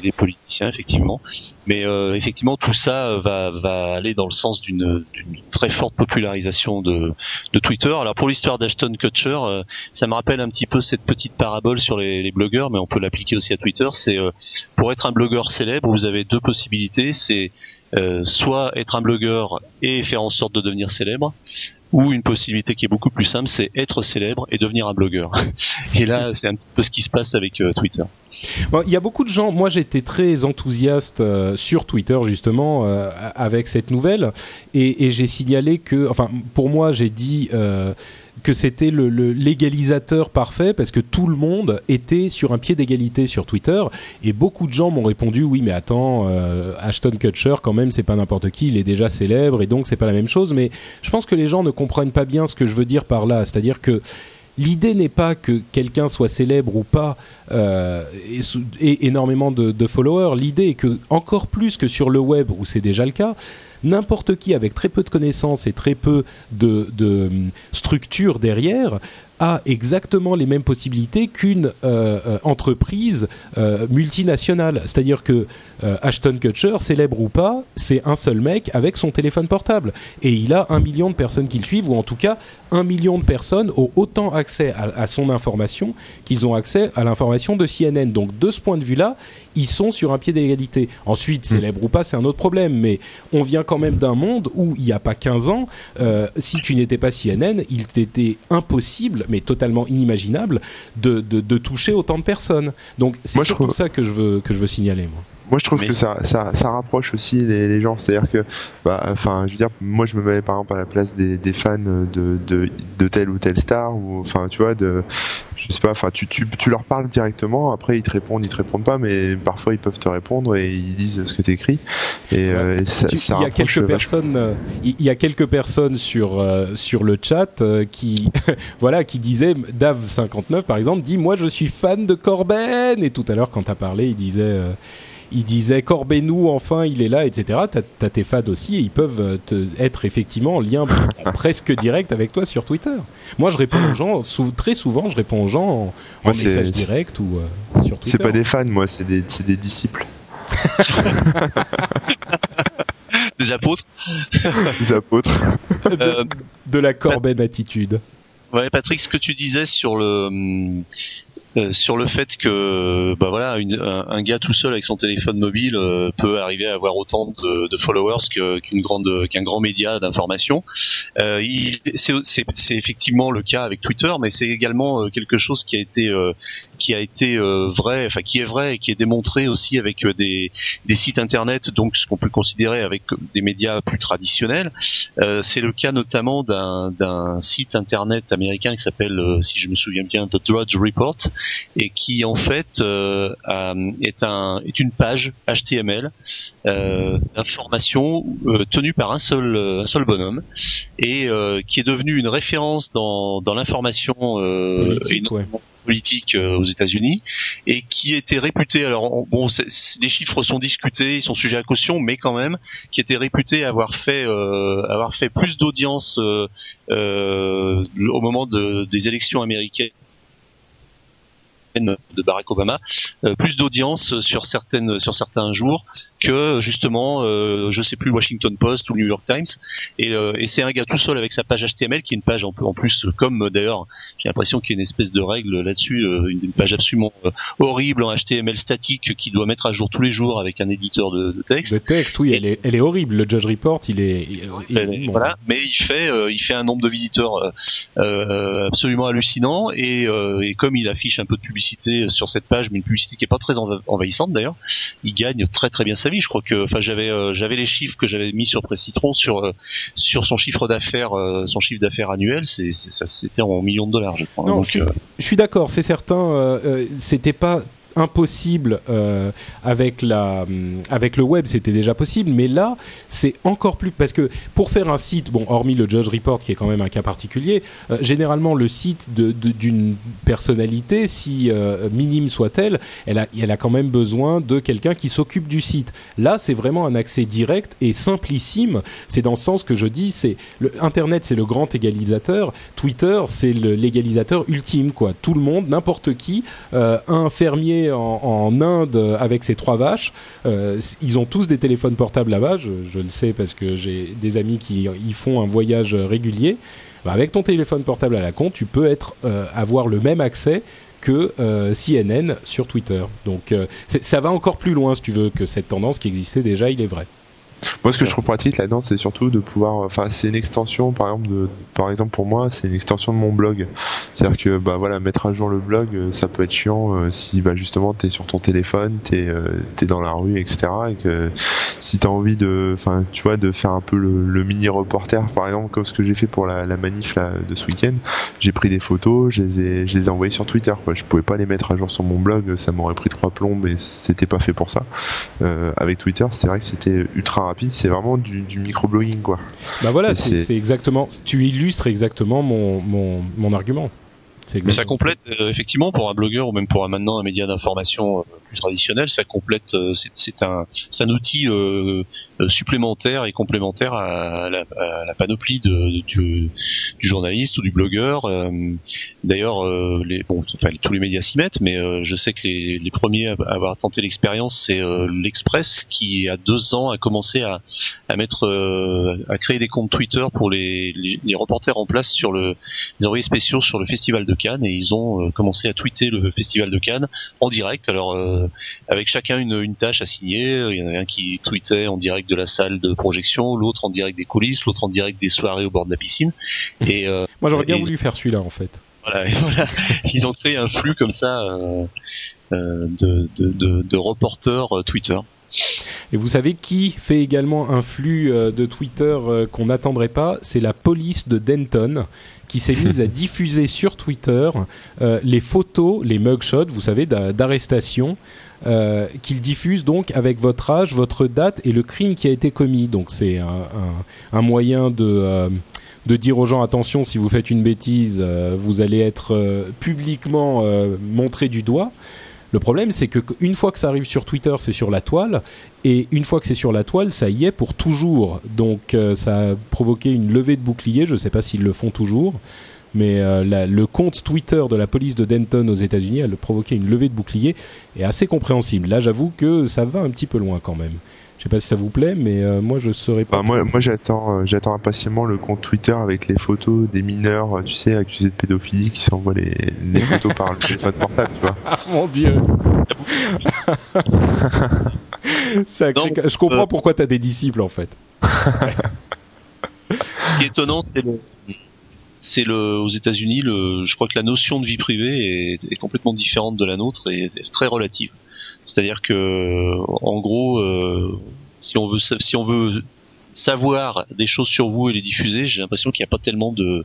des politiciens effectivement. Mais euh, effectivement, tout ça euh, va, va aller dans le sens d'une très forte popularisation de, de Twitter. Alors pour l'histoire d'Ashton Kutcher, euh, ça me rappelle un petit peu cette petite parabole sur les, les blogueurs, mais on peut l'appliquer aussi à Twitter. C'est pour être un blogueur célèbre, vous avez deux possibilités. C'est soit être un blogueur et faire en sorte de devenir célèbre, ou une possibilité qui est beaucoup plus simple, c'est être célèbre et devenir un blogueur. Et là, c'est un petit peu ce qui se passe avec euh, Twitter. Bon, il y a beaucoup de gens. Moi, j'étais très enthousiaste euh, sur Twitter justement euh, avec cette nouvelle, et, et j'ai signalé que, enfin, pour moi, j'ai dit que c'était le, légalisateur parfait parce que tout le monde était sur un pied d'égalité sur Twitter et beaucoup de gens m'ont répondu oui mais attends euh, Ashton Kutcher quand même c'est pas n'importe qui il est déjà célèbre et donc c'est pas la même chose. Mais je pense que les gens ne comprennent pas bien ce que je veux dire par là. C'est-à-dire que L'idée n'est pas que quelqu'un soit célèbre ou pas euh, et, énormément de, followers. L'idée est que encore plus que sur le web où c'est déjà le cas, n'importe qui avec très peu de connaissances et très peu de, hum, structure derrière a exactement les mêmes possibilités qu'une euh, euh, entreprise euh, multinationale. C'est-à-dire que Ashton Kutcher, célèbre ou pas, c'est un seul mec avec son téléphone portable. Et il a un million de personnes qui le suivent, ou en tout cas, un million de personnes ont autant accès à, à son information qu'ils ont accès à l'information de CNN. Donc de ce point de vue-là, ils sont sur un pied d'égalité. Ensuite, hmm. célèbre ou pas, c'est un autre problème. Mais on vient quand même d'un monde où, il n'y a pas 15 ans, si tu n'étais pas CNN, il t'était impossible mais totalement inimaginable de, de, toucher autant de personnes. Donc c'est surtout ça que je veux que je veux signaler moi. Moi, je trouve que ça, ça, ça, rapproche aussi les, les gens. C'est-à-dire que, bah, enfin, je veux dire, moi, je me mets par exemple à la place des, des fans de, de, de telle ou telle star, ou, enfin, tu vois, de, je sais pas, enfin, tu, tu, tu, leur parles directement, après ils te répondent, ils te répondent pas, mais parfois ils peuvent te répondre et ils disent ce que tu écris. Et, euh, ça, il y a quelques personnes, euh, il y a quelques personnes sur euh, sur le chat qui, voilà, qui disaient, Dave 59 par exemple, dit moi je suis fan de Corben et tout à l'heure quand tu as parlé, il disait il disait Corbez-nous, enfin, il est là, etc. T'as as tes fans aussi et ils peuvent euh, te, être effectivement en lien presque direct avec toi sur Twitter. Moi, je réponds aux gens, très souvent, je réponds aux gens en, message direct ou euh, sur Twitter. C'est pas des fans, moi, c'est des, des disciples. des apôtres. des apôtres. Euh, de, la Corben attitude. Ouais, Patrick, ce que tu disais sur le euh, sur le fait que bah voilà un, gars tout seul avec son téléphone mobile euh, peut arriver à avoir autant de, de followers qu'une grande qu'un grand média d'information. Euh, c'est effectivement le cas avec Twitter, mais c'est également quelque chose qui a été qui a été vrai, enfin qui est vrai et qui est démontré aussi avec des, des sites internet, donc ce qu'on peut considérer avec des médias plus traditionnels. c'est le cas notamment d'un site internet américain qui s'appelle, si je me souviens bien, The Drudge Report, et qui en fait euh, est un est une page HTML euh, d'information euh, tenue par un seul un seul bonhomme et qui est devenu une référence dans dans l'information politique, aux États-Unis et qui était réputé alors bon les chiffres sont discutés ils sont sujets à caution mais quand même qui était réputé avoir fait avoir fait plus d'audience au moment de, des élections américaines de Barack Obama, euh, plus d'audience sur certaines sur certains jours que justement, euh, je sais plus Washington Post ou New York Times. Et, euh, et c'est un gars tout seul avec sa page HTML qui est une page en, en plus comme d'ailleurs, j'ai l'impression qu'il y a une espèce de règle là-dessus, une, page absolument horrible en HTML statique qui doit mettre à jour tous les jours avec un éditeur de, de texte. De texte, oui, elle est elle est horrible. Le Judge Report, il est, voilà, mais il fait il fait un nombre de visiteurs absolument hallucinant et, et comme il affiche un peu de publicité sur cette page, mais une publicité qui est pas très envahissante d'ailleurs. Il gagne très très bien sa vie. Je crois que, enfin, j'avais euh, j'avais les chiffres que j'avais mis sur Précitron sur euh, sur son chiffre d'affaires, euh, son chiffre d'affaires annuel, c'est ça c'était en millions de dollars, je crois. Non, je, suis d'accord, c'est certain. c'était pas impossible euh, avec la hum, avec le web c'était déjà possible mais là c'est encore plus parce que pour faire un site bon hormis le Judge Report qui est quand même un cas particulier euh, généralement le site de, d'une personnalité si euh, minime soit-elle elle a elle a quand même besoin de quelqu'un qui s'occupe du site. Là c'est vraiment un accès direct et simplissime. C'est dans ce sens que je dis c'est le internet c'est le grand égalisateur. Twitter c'est l'égalisateur ultime quoi. Tout le monde n'importe qui un fermier en, Inde avec ses trois vaches. Euh, ils ont tous des téléphones portables là-bas. Je, le sais parce que j'ai des amis qui y font un voyage régulier. Bah, avec ton téléphone portable à la con, tu peux euh, avoir le même accès que euh, CNN sur Twitter. Donc ça va encore plus loin, si tu veux, que cette tendance qui existait déjà, il est vrai. Moi, ce que je trouve pratique là-dedans, c'est surtout de pouvoir. Enfin, c'est une extension, par exemple, de, par exemple pour moi, c'est une extension de mon blog. C'est-à-dire que, bah voilà, mettre à jour le blog, euh, ça peut être chiant euh, si, bah justement, t'es sur ton téléphone, t'es euh, es dans la rue, etc. Et que si t'as envie de, enfin, tu vois, de faire un peu le, mini reporter, par exemple, comme ce que j'ai fait pour la, la manif là de ce week-end, j'ai pris des photos, je les ai, je les ai envoyées sur Twitter. Quoi. Je pouvais pas les mettre à jour sur mon blog, ça m'aurait pris trois plombes et c'était pas fait pour ça. Euh, avec Twitter, c'est vrai que c'était ultra rapide, c'est vraiment du, du microblogging quoi. Bah voilà, c'est exactement, tu illustres exactement mon, mon, mon argument. Mais ça complète euh, effectivement pour un blogueur ou même pour un maintenant un média d'information euh, plus traditionnel, ça complète, euh, c'est un, outil supplémentaire et complémentaire à la, panoplie du, journaliste ou du blogueur. D'ailleurs, tous les médias s'y mettent, mais je sais que les, premiers à avoir tenté l'expérience, c'est l'Express qui, à deux ans, a commencé à, créer des comptes Twitter pour les, reporters en place sur le, les envoyés spéciaux sur le festival de Cannes et ils ont euh, commencé à tweeter le festival de Cannes en direct. Alors euh, avec chacun une, une tâche à signer. Il y en avait un qui tweetait en direct de la salle de projection, l'autre en direct des coulisses, l'autre en direct des soirées au bord de la piscine. Et euh, moi j'aurais bien voulu faire celui-là en fait. Voilà, voilà, ils ont créé un flux comme ça euh, de, de, de, de, reporters Twitter. Et vous savez qui fait également un flux de Twitter qu'on n'attendrait pas? C'est la police de Denton qui s'est mise à diffuser sur Twitter euh, les photos, les mugshots, vous savez, d'arrestation. Euh, qu'il diffuse donc avec votre âge, votre date et le crime qui a été commis. Donc c'est un, moyen de, euh, de dire aux gens attention si vous faites une bêtise, vous allez être publiquement montré du doigt. Le problème, c'est que une fois que ça arrive sur Twitter, c'est sur la toile, et une fois que c'est sur la toile, ça y est pour toujours. Donc euh, ça a provoqué une levée de bouclier. Je ne sais pas s'ils le font toujours, mais euh, le compte Twitter de la police de Denton aux États-Unis a provoqué une levée de bouclier et assez compréhensible. Là, j'avoue que ça va un petit peu loin quand même. Je sais pas si ça vous plaît, mais euh, moi je serais pas. Bah, moi, moi j'attends, euh, j'attends impatiemment le compte Twitter avec les photos des mineurs, euh, tu sais, accusés de pédophilie, qui s'envoient les, les photos par le téléphone portable, tu vois. Ah mon dieu Je comprends euh, pourquoi t'as des disciples en fait. Ce qui est étonnant, c'est le, c'est le, aux États-Unis, je crois que la notion de vie privée est, complètement différente de la nôtre et est très relative. C'est-à-dire que, en gros, euh, si on veut, savoir des choses sur vous et les diffuser, j'ai l'impression qu'il n'y a pas tellement de,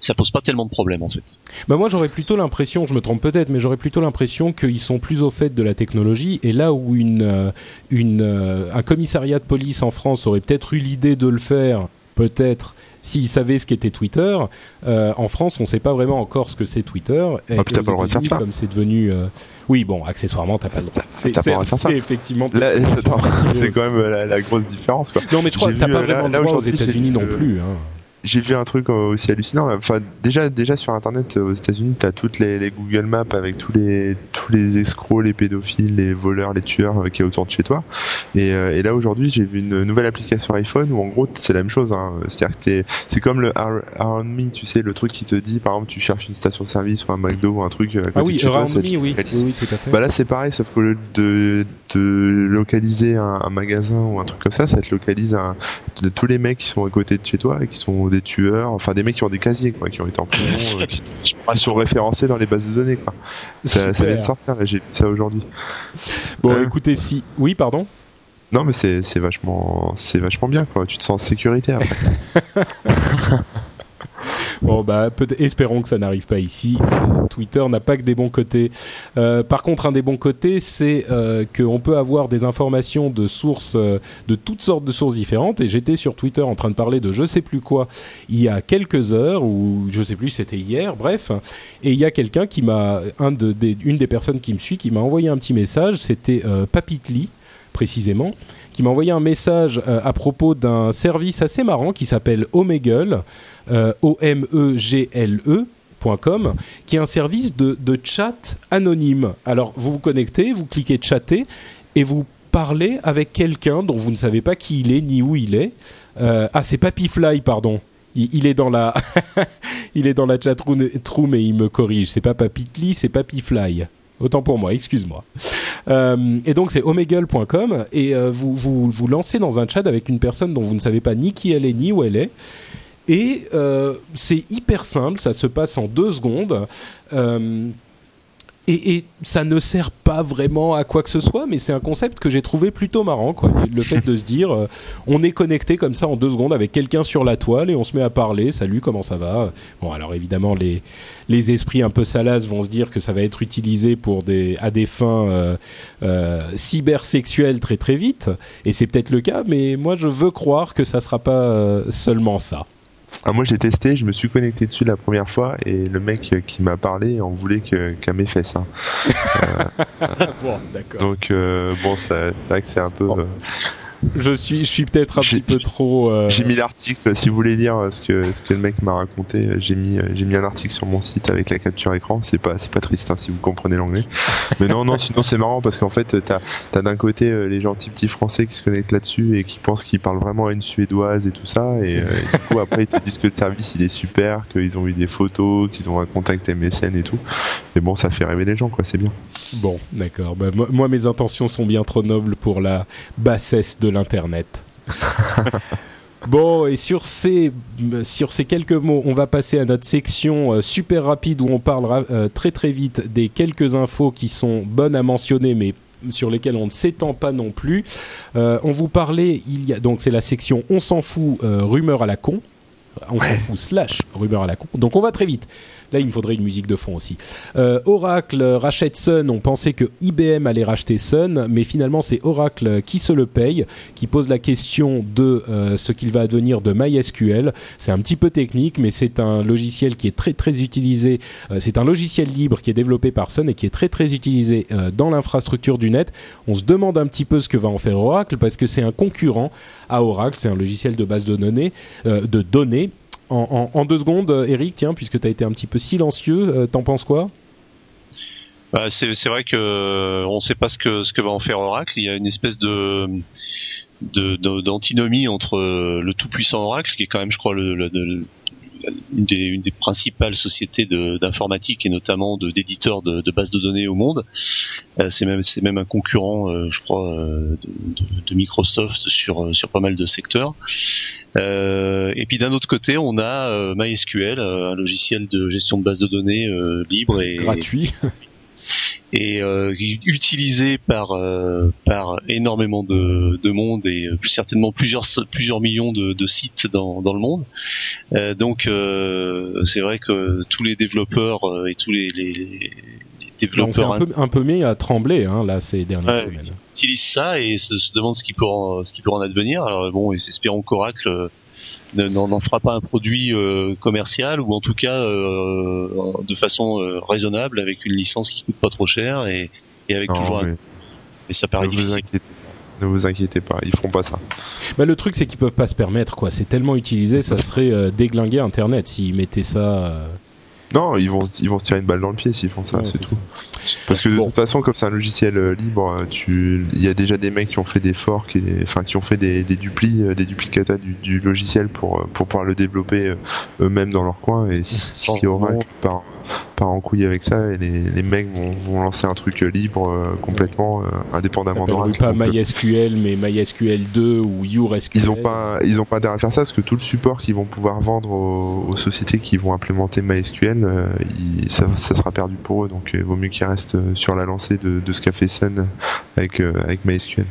ça pose pas tellement de problèmes en fait. Bah moi j'aurais plutôt l'impression, je me trompe peut-être, mais j'aurais plutôt l'impression qu'ils sont plus au fait de la technologie. Et là où une, euh, une, euh, un commissariat de police en France aurait peut-être eu l'idée de le faire, peut-être s'ils savaient ce qu'était Twitter, euh, en France on ne sait pas vraiment encore ce que c'est Twitter. Et Ah, t'as aux pas le droit de faire ça. Comme c'est devenu, euh, oui bon, accessoirement t'as pas le droit. C'est t'as pas le droit de faire c'est ça. effectivement. C'est quand même la, la grosse différence, quoi. Non mais je crois que t'as pas euh, vraiment le droit aux États-Unis non plus. Hein. J'ai vu un truc aussi hallucinant. Enfin, déjà, déjà sur Internet, euh, aux États-Unis, t'as toutes les, les Google Maps avec tous les tous les escrocs, les pédophiles, les voleurs, les tueurs euh, qui est autour de chez toi. Et, euh, et là aujourd'hui, j'ai vu une nouvelle application iPhone où en gros c'est la même chose. Hein. C'est-à-dire que c'est comme le Ar- Around Me, tu sais, le truc qui te dit, par exemple, tu cherches une station-service ou un McDo ou un truc à côté Ah de oui, chez toi, Around Me, oui, oui, oui, tout à fait. Bah là c'est pareil, sauf qu'au lieu de, de localiser un, un magasin ou un truc comme ça, ça te localise un, de tous les mecs qui sont à côté de chez toi et qui sont des tueurs, enfin des mecs qui ont des casiers quoi, qui ont été en prison, euh, qui, qui sont référencés dans les bases de données quoi. Ça, ça vient de sortir, là, j'ai vu ça aujourd'hui. Bon, Euh. écoutez, si. Oui, pardon? Non mais c'est vachement c'est vachement bien quoi, tu te sens en sécurité après. Bon, bah, peut espérons que ça n'arrive pas ici. Euh, Twitter n'a pas que des bons côtés. Euh, par contre, un des bons côtés, c'est euh, qu'on peut avoir des informations de sources, de toutes sortes de sources différentes. Et j'étais sur Twitter en train de parler de je sais plus quoi il y a quelques heures, ou je sais plus, c'était hier, bref. Et il y a quelqu'un qui m'a, une des personnes qui me suit, qui m'a envoyé un petit message. C'était Papitli, précisément qui m'a envoyé un message à propos d'un service assez marrant qui s'appelle Omegle, euh, O-M-E-G-L-E. .com, qui est un service de, de chat anonyme. Alors, vous vous connectez, vous cliquez chatter et vous parlez avec quelqu'un dont vous ne savez pas qui il est ni où il est. Euh, ah, c'est Papyfly, pardon. Il, est dans la, il est dans la chatroom room et il me corrige. C'est pas Papitli, c'est Papyfly. Autant pour moi, excuse-moi. Euh, et donc c'est omegle.com et euh, vous, vous vous lancez dans un chat avec une personne dont vous ne savez pas ni qui elle est ni où elle est. Et euh, c'est hyper simple, ça se passe en deux secondes. Euh, et, et ça ne sert pas vraiment à quoi que ce soit, mais c'est un concept que j'ai trouvé plutôt marrant. Quoi. Le fait de se dire, euh, on est connecté comme ça en deux secondes avec quelqu'un sur la toile et on se met à parler. Salut, comment ça va? Bon, alors évidemment, les, les esprits un peu salaces vont se dire que ça va être utilisé pour des, à des fins euh, euh, cybersexuelles très très vite. Et c'est peut-être le cas, mais moi je veux croire que ça sera pas euh, seulement ça. Ah, moi j'ai testé, je me suis connecté dessus la première fois et le mec euh, qui m'a parlé en voulait qu'à mes fesses. hein. bon, d'accord. Donc euh, bon, ça- c'est vrai que c'est un peu. Bon. Euh, Je suis, je suis peut-être un petit peu trop. euh, J'ai mis l'article, si vous voulez lire euh, ce que, ce que le mec m'a raconté, euh, j'ai mis, euh, j'ai mis un article sur mon site avec la capture écran, c'est pas, c'est pas triste hein, si vous comprenez l'anglais. Mais non, non, sinon c'est marrant parce qu'en fait, t'as, t'as d'un côté euh, les gentils petits français qui se connectent là-dessus et qui pensent qu'ils parlent vraiment à une suédoise et tout ça, et, euh, et du coup après ils te disent que le service il est super, qu'ils ont eu des photos, qu'ils ont un contact MSN et tout. Mais bon, ça fait rêver les gens quoi, c'est bien. Bon, d'accord. Bah, moi, moi, mes intentions sont bien trop nobles pour la bassesse de l'internet. Bon, et sur ces, sur ces quelques mots, on va passer à notre section euh, super rapide où on parlera euh, très très vite des quelques infos qui sont bonnes à mentionner, mais sur lesquelles on ne s'étend pas non plus. Euh, on vous parlait, il y a donc c'est la section on s'en fout, euh, rumeur à la con. On s'en fout slash rumeur à la con. Donc on va très vite. Là, il me faudrait une musique de fond aussi. Euh, Oracle rachète Sun. On pensait que IBM allait racheter Sun, mais finalement, c'est Oracle qui se le paye, qui pose la question de euh, ce qu'il va advenir de MySQL. C'est un petit peu technique, mais c'est un logiciel qui est très très utilisé. Euh, c'est un logiciel libre qui est développé par Sun et qui est très très utilisé dans l'infrastructure du net. On se demande un petit peu ce que va en faire Oracle parce que c'est un concurrent à Oracle. C'est un logiciel de base de données, de données. En, deux secondes, euh, Eric, tiens, puisque tu as été un petit peu silencieux, euh, t'en penses quoi? Bah, c'est vrai que on ne sait pas ce que va en faire Oracle. Il y a une espèce de d'antinomie entre le tout puissant Oracle, qui est quand même, je crois, le, une des, une des principales sociétés d'informatique et notamment d'éditeurs de, de, bases de données au monde. Euh, c'est même c'est même un concurrent, euh, je crois, euh, de, de, Microsoft sur sur pas mal de secteurs. et puis d'un autre côté, on a MySQL, un logiciel de gestion de bases de données libre et gratuit et euh, utilisé par euh, par énormément de, de monde et plus certainement plusieurs plusieurs millions de, de sites dans, dans le monde. Euh, donc euh, c'est vrai que tous les développeurs euh, et tous les, les, les développeurs un peu, un peu mis à trembler hein, là ces dernières semaines. Utilisent ça et se, se demandent ce qui en, ce qui peut en advenir. Alors bon, espérons qu'Oracle n'en fera pas un produit euh, commercial ou en tout cas euh, de façon euh, raisonnable avec une licence qui coûte pas trop cher et, et avec toujours un... mais ça paraît ne difficile. Vous inquiétez. Ne vous inquiétez pas, ils feront pas ça. Bah, le truc, c'est qu'ils peuvent pas se permettre, quoi. C'est tellement utilisé, ça serait déglinguer Internet s'ils mettaient ça non, ils vont, ils vont se tirer une balle dans le pied s'ils font ça, c'est tout. Parce que de toute façon, comme c'est un logiciel euh, libre, euh, tu, il y a déjà des mecs qui ont fait des forks, et, enfin qui ont fait des, des duplis, euh, des duplicata du, du, logiciel pour pour pouvoir le développer eux-mêmes dans leur coin. Et si, si Oracle part part en couille avec ça et les, les mecs vont, vont, lancer un truc libre euh, complètement euh, indépendamment d'Oracle. Pas MySQL mais MySQL 2 ou YourSQL. Ils ont pas ils ont pas derrière faire ça parce que tout le support qu'ils vont pouvoir vendre aux, aux, sociétés qui vont implémenter MySQL, euh, il, ça, ça, sera perdu pour eux. Donc il vaut mieux qu'ils restent sur la lancée de, de ce qu'a fait Sun avec avec MySQL.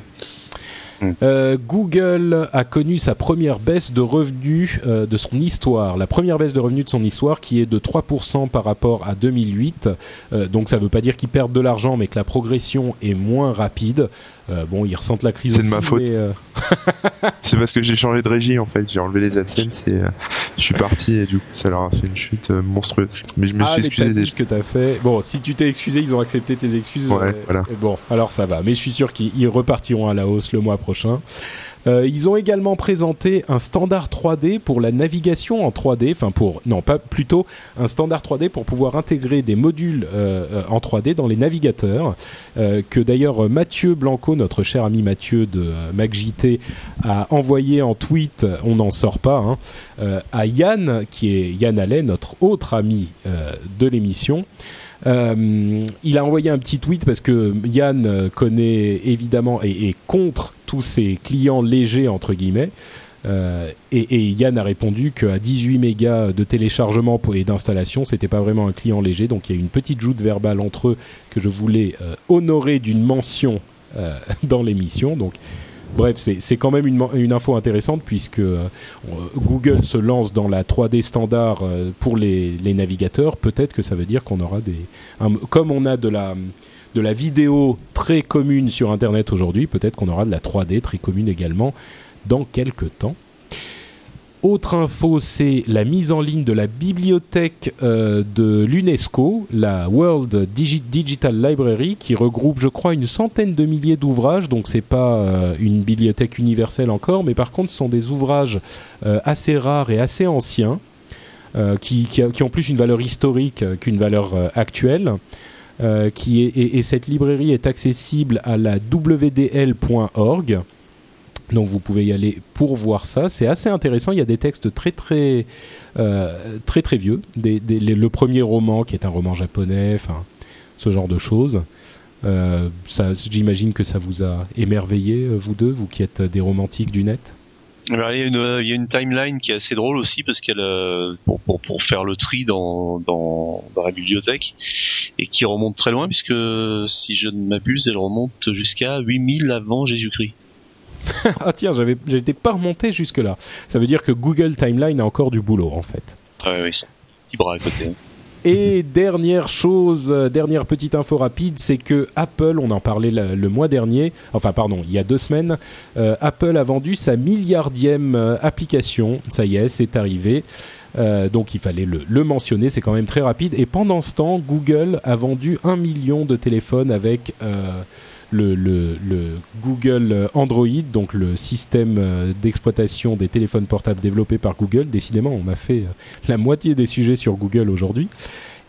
Mm. Euh, Google a connu sa première baisse de revenus euh, de son histoire. La première baisse de revenus de son histoire qui est de 3% par rapport à 2008. Euh, donc ça ne veut pas dire qu'ils perdent de l'argent, mais que la progression est moins rapide. Euh, bon, ils ressentent la crise. C'est de ma faute. Euh, c'est parce que j'ai changé de régie en fait. J'ai enlevé les AdSense et euh, je suis parti et du coup ça leur a fait une chute monstrueuse. Mais je me ah, suis excusé des ce que t'as fait. Bon, si tu t'es excusé, ils ont accepté tes excuses. Ouais, voilà. Bon, alors ça va. Mais je suis sûr qu'ils repartiront à la hausse le mois prochain. Euh, ils ont également présenté un standard 3D pour la navigation en 3D, enfin pour non pas plutôt un standard 3D pour pouvoir intégrer des modules euh, euh en 3D dans les navigateurs euh, que d'ailleurs Mathieu Blanco, notre cher ami Mathieu de MacJT, a envoyé en tweet. On n'en sort pas hein, à Yann qui est Yann Allen, notre autre ami de l'émission. Euh, il a envoyé un petit tweet parce que Yann connaît évidemment et est contre tous ces clients légers entre guillemets. Euh, et, Yann a répondu qu'à 18 mégas de téléchargement et d'installation, c'était pas vraiment un client léger. Donc il y a une petite joute verbale entre eux que je voulais euh, honorer d'une mention euh, dans l'émission. Donc Bref, c'est quand même une, info intéressante puisque euh, Google se lance dans la 3D standard euh, pour les, navigateurs. Peut-être que ça veut dire qu'on aura des... Comme on a de la, de la vidéo très commune sur Internet aujourd'hui, peut-être qu'on aura de la 3D très commune également dans quelques temps. Autre info, c'est la mise en ligne de la bibliothèque euh, de l'UNESCO, la World Digital Library, qui regroupe, je crois, une centaine de milliers d'ouvrages. Donc, c'est pas euh, une bibliothèque universelle encore, mais par contre, ce sont des ouvrages euh, assez rares et assez anciens, qui, ont plus une valeur historique qu'une valeur actuelle. et, cette librairie est accessible à la wdl.org. Donc vous pouvez y aller pour voir ça. C'est assez intéressant. Il y a des textes très très euh, très très vieux. Le premier roman qui est un roman japonais, enfin ce genre de choses. Euh, J'imagine que ça vous a émerveillé, euh, vous deux, vous qui êtes des romantiques du net? il, y a une, il y a une timeline qui est assez drôle aussi parce qu'elle pour, pour, pour, faire le tri dans, dans, dans la bibliothèque et qui remonte très loin puisque si je ne m'abuse elle remonte jusqu'à 8000 avant Jésus-Christ. Ah tiens, j'avais, j'étais pas remonté jusque là. Ça veut dire que Google Timeline a encore du boulot en fait. Ah oui, oui, petit bras à côté. Et dernière chose, euh, dernière petite info rapide, c'est que Apple, on en parlait le, le, mois dernier, enfin pardon, il y a deux semaines, euh, Apple a vendu sa milliardième euh, application. Ça y est, c'est arrivé. Euh, donc il fallait le, le mentionner, c'est quand même très rapide. Et pendant ce temps, Google a vendu un million de téléphones avec euh, le, le, le, Google Android, donc le système euh, d'exploitation des téléphones portables développé par Google. Décidément, on a fait euh, la moitié des sujets sur Google aujourd'hui.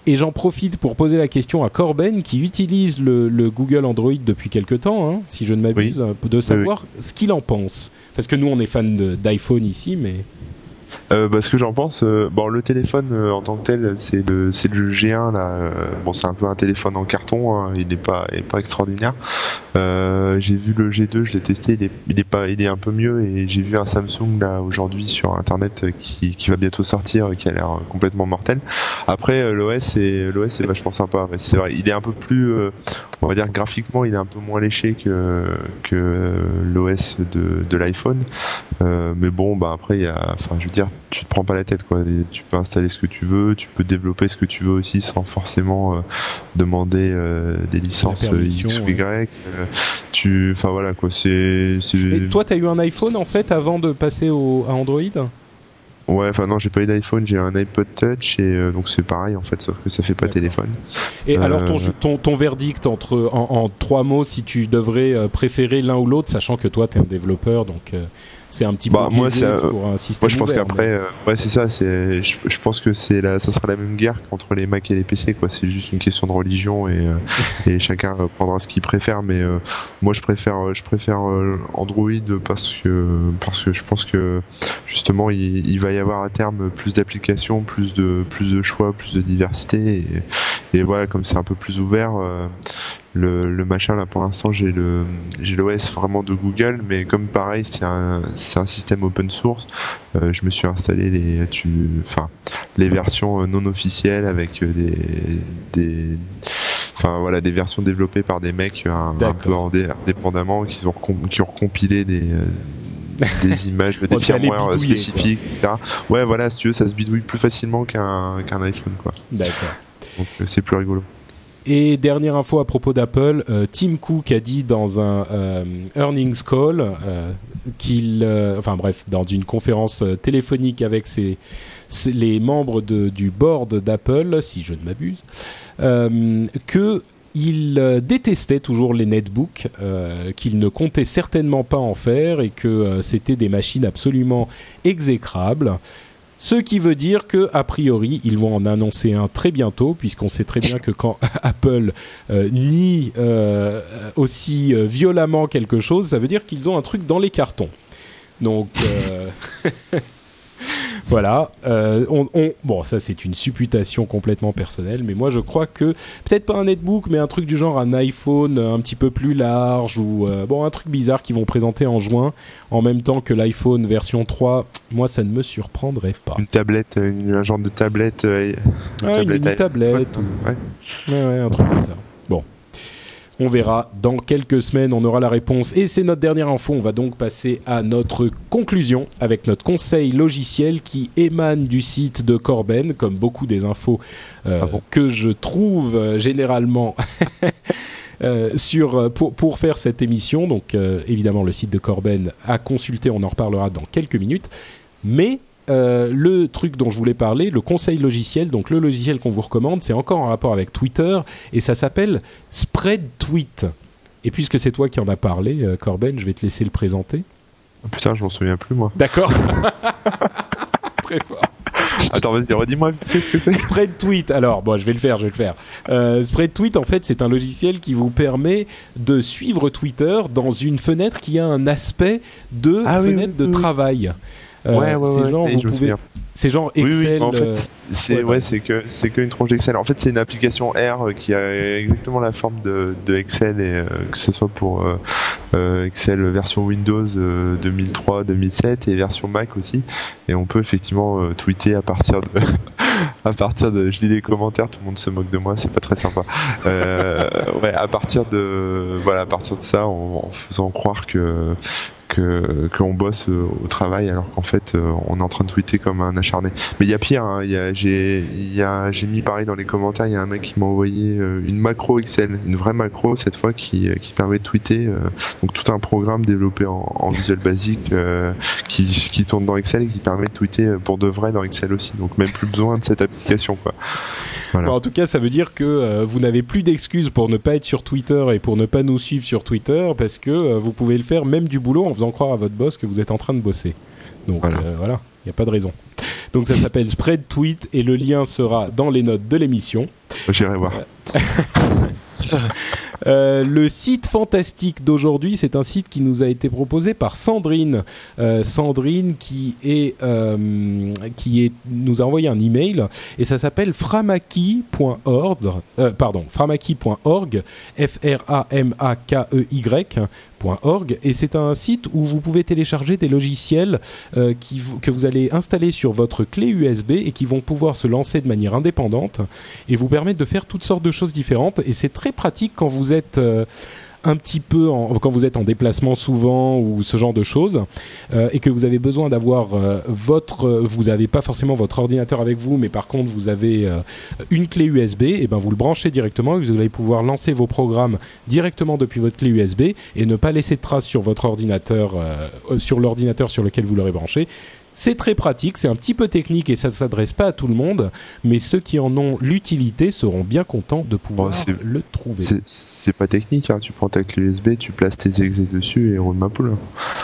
Et j'en profite pour poser la question à Corben qui utilise le, Google Android depuis quelque temps, hein, si je ne m'abuse, de savoir ce qu'il en pense. Parce que nous, on est fan d'iPhone ici, mais euh, bah, ce que j'en pense, euh, bon le téléphone euh, en tant que tel, c'est le c'est le G1 là. Euh, bon c'est un peu un téléphone en carton, hein, il n'est pas est pas extraordinaire. j'ai vu le G2, je l'ai testé, il est, il est pas il est un peu mieux et j'ai vu un Samsung là aujourd'hui sur internet qui, qui va bientôt sortir, qui a l'air complètement mortel. Après l'OS est l'OS est vachement sympa, mais c'est vrai, il est un peu plus on va dire graphiquement il est un peu moins léché que que l'OS de, de l'iPhone. mais bon bah après il y a enfin je veux dire tu te prends pas la tête quoi. tu peux installer ce que tu veux, tu peux développer ce que tu veux aussi sans forcément euh, demander euh, des licences euh, X ou Y. tu, enfin voilà quoi. C'est. toi, t'as eu un iPhone en fait avant de passer au, à Android? Ouais, enfin non, j'ai pas eu d'iPhone, j'ai un iPod Touch et donc c'est pareil en fait, sauf que ça fait pas téléphone. Et alors ton, ton, ton, verdict entre en, en, trois mots, si tu devrais préférer l'un ou l'autre, sachant que toi t'es un développeur, donc c'est un petit bah, peu moi, pour un système moi je pense qu'après euh, ouais c'est ça c'est je, pense que c'est la ça sera la même guerre qu'entre les Mac et les PC quoi. C'est juste une question de religion et, euh, et chacun prendra ce qu'il préfère mais euh, moi je préfère je préfère Android parce que parce que je pense que justement il, il va y avoir à terme plus d'applications plus de plus de choix plus de diversité et, et voilà comme c'est un peu plus ouvert le, machin là pour l'instant j'ai le j'ai l'OS vraiment de Google mais comme pareil c'est un c'est un système open source euh, je me suis installé les tu enfin les versions euh, non officielles avec euh, des des enfin voilà des versions développées par des mecs un, peu indépendamment qui ont qui ont compilé des des images, des firmware spécifiques, etc. Ouais, voilà, si tu veux, ça se bidouille plus facilement qu'un qu'un iPhone, quoi. D'accord. Donc c'est plus rigolo. Et dernière info à propos d'Apple, euh, Tim Cook a dit dans un euh, earnings call euh, qu'il, enfin bref, dans une conférence téléphonique avec les membres du board d'Apple, si je ne m'abuse, que il détestait toujours les netbooks, qu'il ne comptait certainement pas en faire et que c'était des machines absolument exécrables. Ce qui veut dire que a priori, ils vont en annoncer un très bientôt, puisqu'on sait très bien que quand Apple euh, nie euh, aussi euh, violemment quelque chose, ça veut dire qu'ils ont un truc dans les cartons. Donc voilà. Euh, on, bon, ça c'est une supputation complètement personnelle, mais moi je crois que peut-être pas un netbook, mais un truc du genre un iPhone un petit peu plus large ou euh, bon un truc bizarre qu'ils vont présenter en juin en même temps que l'iPhone version 3. Moi, ça ne me surprendrait pas. Une tablette, une, un genre de tablette. Euh, une, tablette, une, tablette ouais, ouais, un truc comme ça. On verra dans quelques semaines, on aura la réponse. Et c'est notre dernière info. On va donc passer à notre conclusion avec notre conseil logiciel qui émane du site de Corben, comme beaucoup des infos euh, ah que je trouve euh, généralement. Euh, sur pour, pour faire cette émission donc évidemment le site de Corben à consulter on en reparlera dans quelques minutes mais euh, le truc dont je voulais parler, le conseil logiciel, donc le logiciel qu'on vous recommande, c'est encore en rapport avec Twitter et ça s'appelle Spread Tweet. Et puisque c'est toi qui en as parlé, euh, Corben, je vais te laisser le présenter. Oh, putain, je m'en souviens plus moi. D'accord. Très fort. Attends, vas-y, redis-moi vite ce que c'est. Spread Tweet. Alors, bon, je vais le faire, je vais le faire. Euh, Spread Tweet, en fait, c'est un logiciel qui vous permet de suivre Twitter dans une fenêtre qui a un aspect de ah fenêtre de travail. Euh, ouais, ouais, c'est genre, vous pouvez... C'est genre Excel. en fait, euh, c'est ouais, c'est que c'est qu'une tronche d'Excel. En fait, c'est une application R qui a exactement la forme de, de Excel et euh, que ce soit pour Excel version Windows 2003, 2007 et version Mac aussi. Et on peut effectivement tweeter à partir de à partir de je dis des commentaires, tout le monde se moque de moi, c'est pas très sympa. ouais, à partir de voilà, à partir de ça, en faisant croire que que qu'on bosse euh, au travail alors qu'en fait euh, on est en train de tweeter comme un acharné. Mais il y a pire, hein, j'ai mis pareil dans les commentaires, il y a un mec qui m'a envoyé euh, une macro Excel, une vraie macro cette fois qui, qui permet de tweeter donc tout un programme développé en, en Visual Basic qui, qui tourne dans Excel et qui permet de tweeter pour de vrai dans Excel aussi. Donc même plus besoin de cette application en tout cas, ça veut dire que vous n'avez plus d'excuses pour ne pas être sur Twitter et pour ne pas nous suivre sur Twitter parce que vous pouvez le faire même du boulot faisant croire à votre boss que vous êtes en train de bosser. Donc voilà, euh, il n'y a pas de raison. Donc ça s'appelle Spread Tweet et le lien sera dans les notes de l'émission. J'irai voir. Euh, le site fantastique d'aujourd'hui, c'est un site qui nous a été proposé par Sandrine. Euh, Sandrine qui est euh, qui est nous a envoyé un email et ça s'appelle framaki.org. pardon, framaki.org. F R A M A K E Y et c'est un site où vous pouvez télécharger des logiciels euh, que vous allez installer sur votre clé USB et qui vont pouvoir se lancer de manière indépendante et vous permettre de faire toutes sortes de choses différentes et c'est très pratique quand vous êtes euh, un petit peu quand vous êtes en déplacement souvent ou ce genre de choses euh, et que vous avez besoin d'avoir euh, votre vous n'avez pas forcément votre ordinateur avec vous mais par contre vous avez euh, une clé USB et ben vous le branchez directement et vous allez pouvoir lancer vos programmes directement depuis votre clé USB et ne pas laisser de traces sur votre ordinateur sur l'ordinateur sur lequel vous l'aurez branché c'est très pratique, c'est un petit peu technique et ça ne s'adresse pas à tout le monde, mais ceux qui en ont l'utilité seront bien contents de pouvoir le trouver. C'est pas technique, hein. tu prends ta clé USB, tu places tes exés dessus et roule ma poule.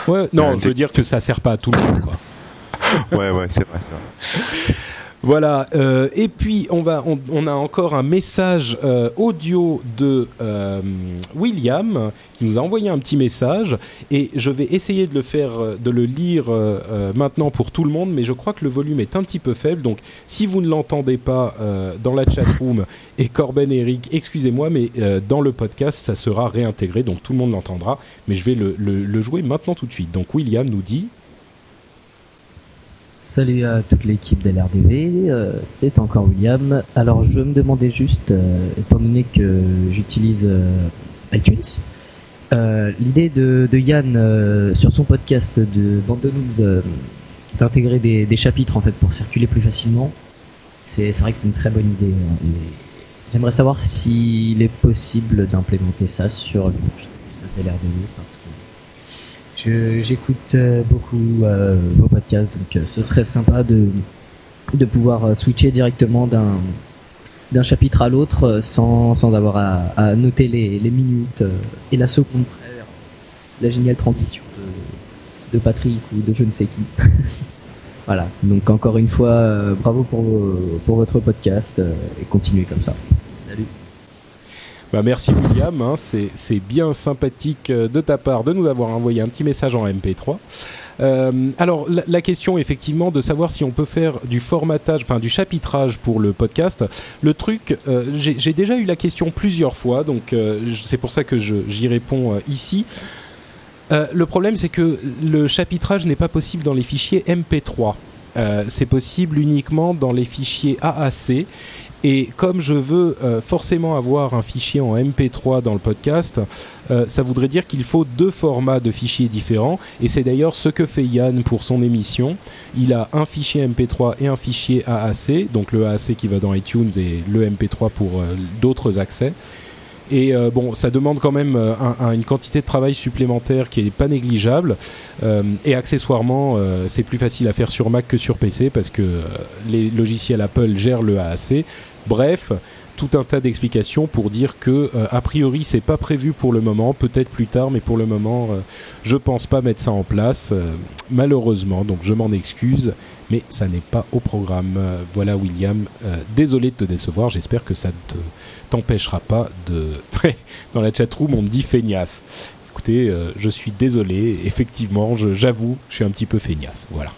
Ouais, non, je veux dire que ça sert pas à tout le monde. ouais, ouais, c'est vrai, c'est vrai. Voilà. Euh, et puis on va, on, a encore un message euh, audio de euh, William qui nous a envoyé un petit message et je vais essayer de le faire, de le lire maintenant pour tout le monde, mais je crois que le volume est un petit peu faible. Donc si vous ne l'entendez pas dans la chat room et Corben et Eric, excusez-moi, mais dans le podcast ça sera réintégré, donc tout le monde l'entendra. Mais je vais le jouer maintenant tout de suite. Donc William nous dit. Salut à toute l'équipe de l'RDV, euh, c'est encore William. Alors je me demandais juste, euh, étant donné que j'utilise euh, iTunes, l'idée de, Yann sur son podcast de Bande de d'intégrer des, chapitres en fait pour circuler plus facilement, c'est vrai que c'est une très bonne idée. Hein, j'aimerais savoir s'il est possible d'implémenter ça sur le s'appelle RDV parce que j'écoute euh, beaucoup euh, vos podcasts, donc euh, ce serait sympa de, de pouvoir switcher directement d'un d'un chapitre à l'autre sans, sans avoir à, noter les, les minutes et la seconde près la géniale transition de, de Patrick ou de je ne sais qui. voilà, donc encore une fois, bravo pour, pour votre podcast et continuez comme ça. Bah, merci William, hein. c'est bien sympathique euh, de ta part de nous avoir envoyé un petit message en MP3. Euh, alors la, question effectivement de savoir si on peut faire du formatage, enfin du chapitrage pour le podcast. Le truc, euh, j'ai déjà eu la question plusieurs fois, donc c'est pour ça que j'y réponds ici. le problème c'est que le chapitrage n'est pas possible dans les fichiers MP3. c'est possible uniquement dans les fichiers AAC et comme je veux euh, forcément avoir un fichier en MP3 dans le podcast, euh, ça voudrait dire qu'il faut deux formats de fichiers différents. Et c'est d'ailleurs ce que fait Yann pour son émission. Il a un fichier MP3 et un fichier AAC, donc le AAC qui va dans iTunes et le MP3 pour euh, d'autres accès. Et bon, ça demande quand même une quantité de travail supplémentaire qui est pas négligeable. Et accessoirement, c'est plus facile à faire sur Mac que sur PC parce que les logiciels Apple gèrent le AAC. Bref, tout un tas d'explications pour dire que a priori c'est pas prévu pour le moment, peut-être plus tard, mais pour le moment je pense pas mettre ça en place, malheureusement. Donc je m'en excuse, mais ça n'est pas au programme. voilà William, désolé de te décevoir. J'espère que ça te t'empêchera pas de. Dans la chatroom, on me dit feignasse. Écoutez, euh, je suis désolé, effectivement, j'avoue, je, suis un petit peu feignasse. Voilà.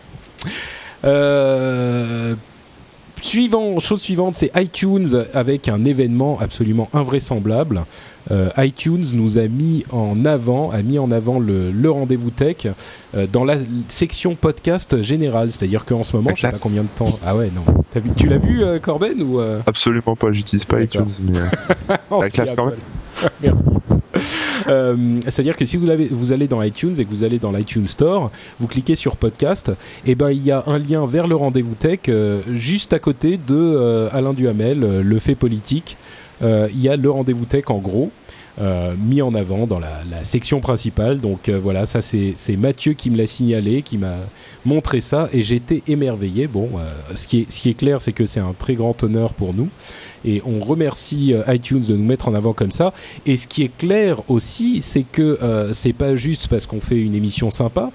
Euh, suivant, chose suivante, c'est iTunes avec un événement absolument invraisemblable. Euh, iTunes nous a mis en avant, a mis en avant le, rendez-vous tech euh, dans la section podcast générale. C'est-à-dire qu'en ce moment, je sais pas combien de temps. Ah ouais, non. tu l'as vu, euh, Corben ou Absolument pas. J'utilise pas iTunes, mais la classe quand même. Merci. C'est-à-dire que si vous, allez dans iTunes et que vous allez dans l'iTunes Store, vous cliquez sur podcast, et ben il y a un lien vers le rendez-vous tech juste à côté de Alain Duhamel, le fait politique. Euh, il y a le rendez-vous tech en gros. Mis en avant dans la, la section principale. Donc voilà, ça c'est Mathieu qui me l'a signalé, qui m'a montré ça et j'étais émerveillé. Bon, ce, qui est, ce qui est clair, c'est que c'est un très grand honneur pour nous et on remercie euh, iTunes de nous mettre en avant comme ça. Et ce qui est clair aussi, c'est que euh, c'est pas juste parce qu'on fait une émission sympa,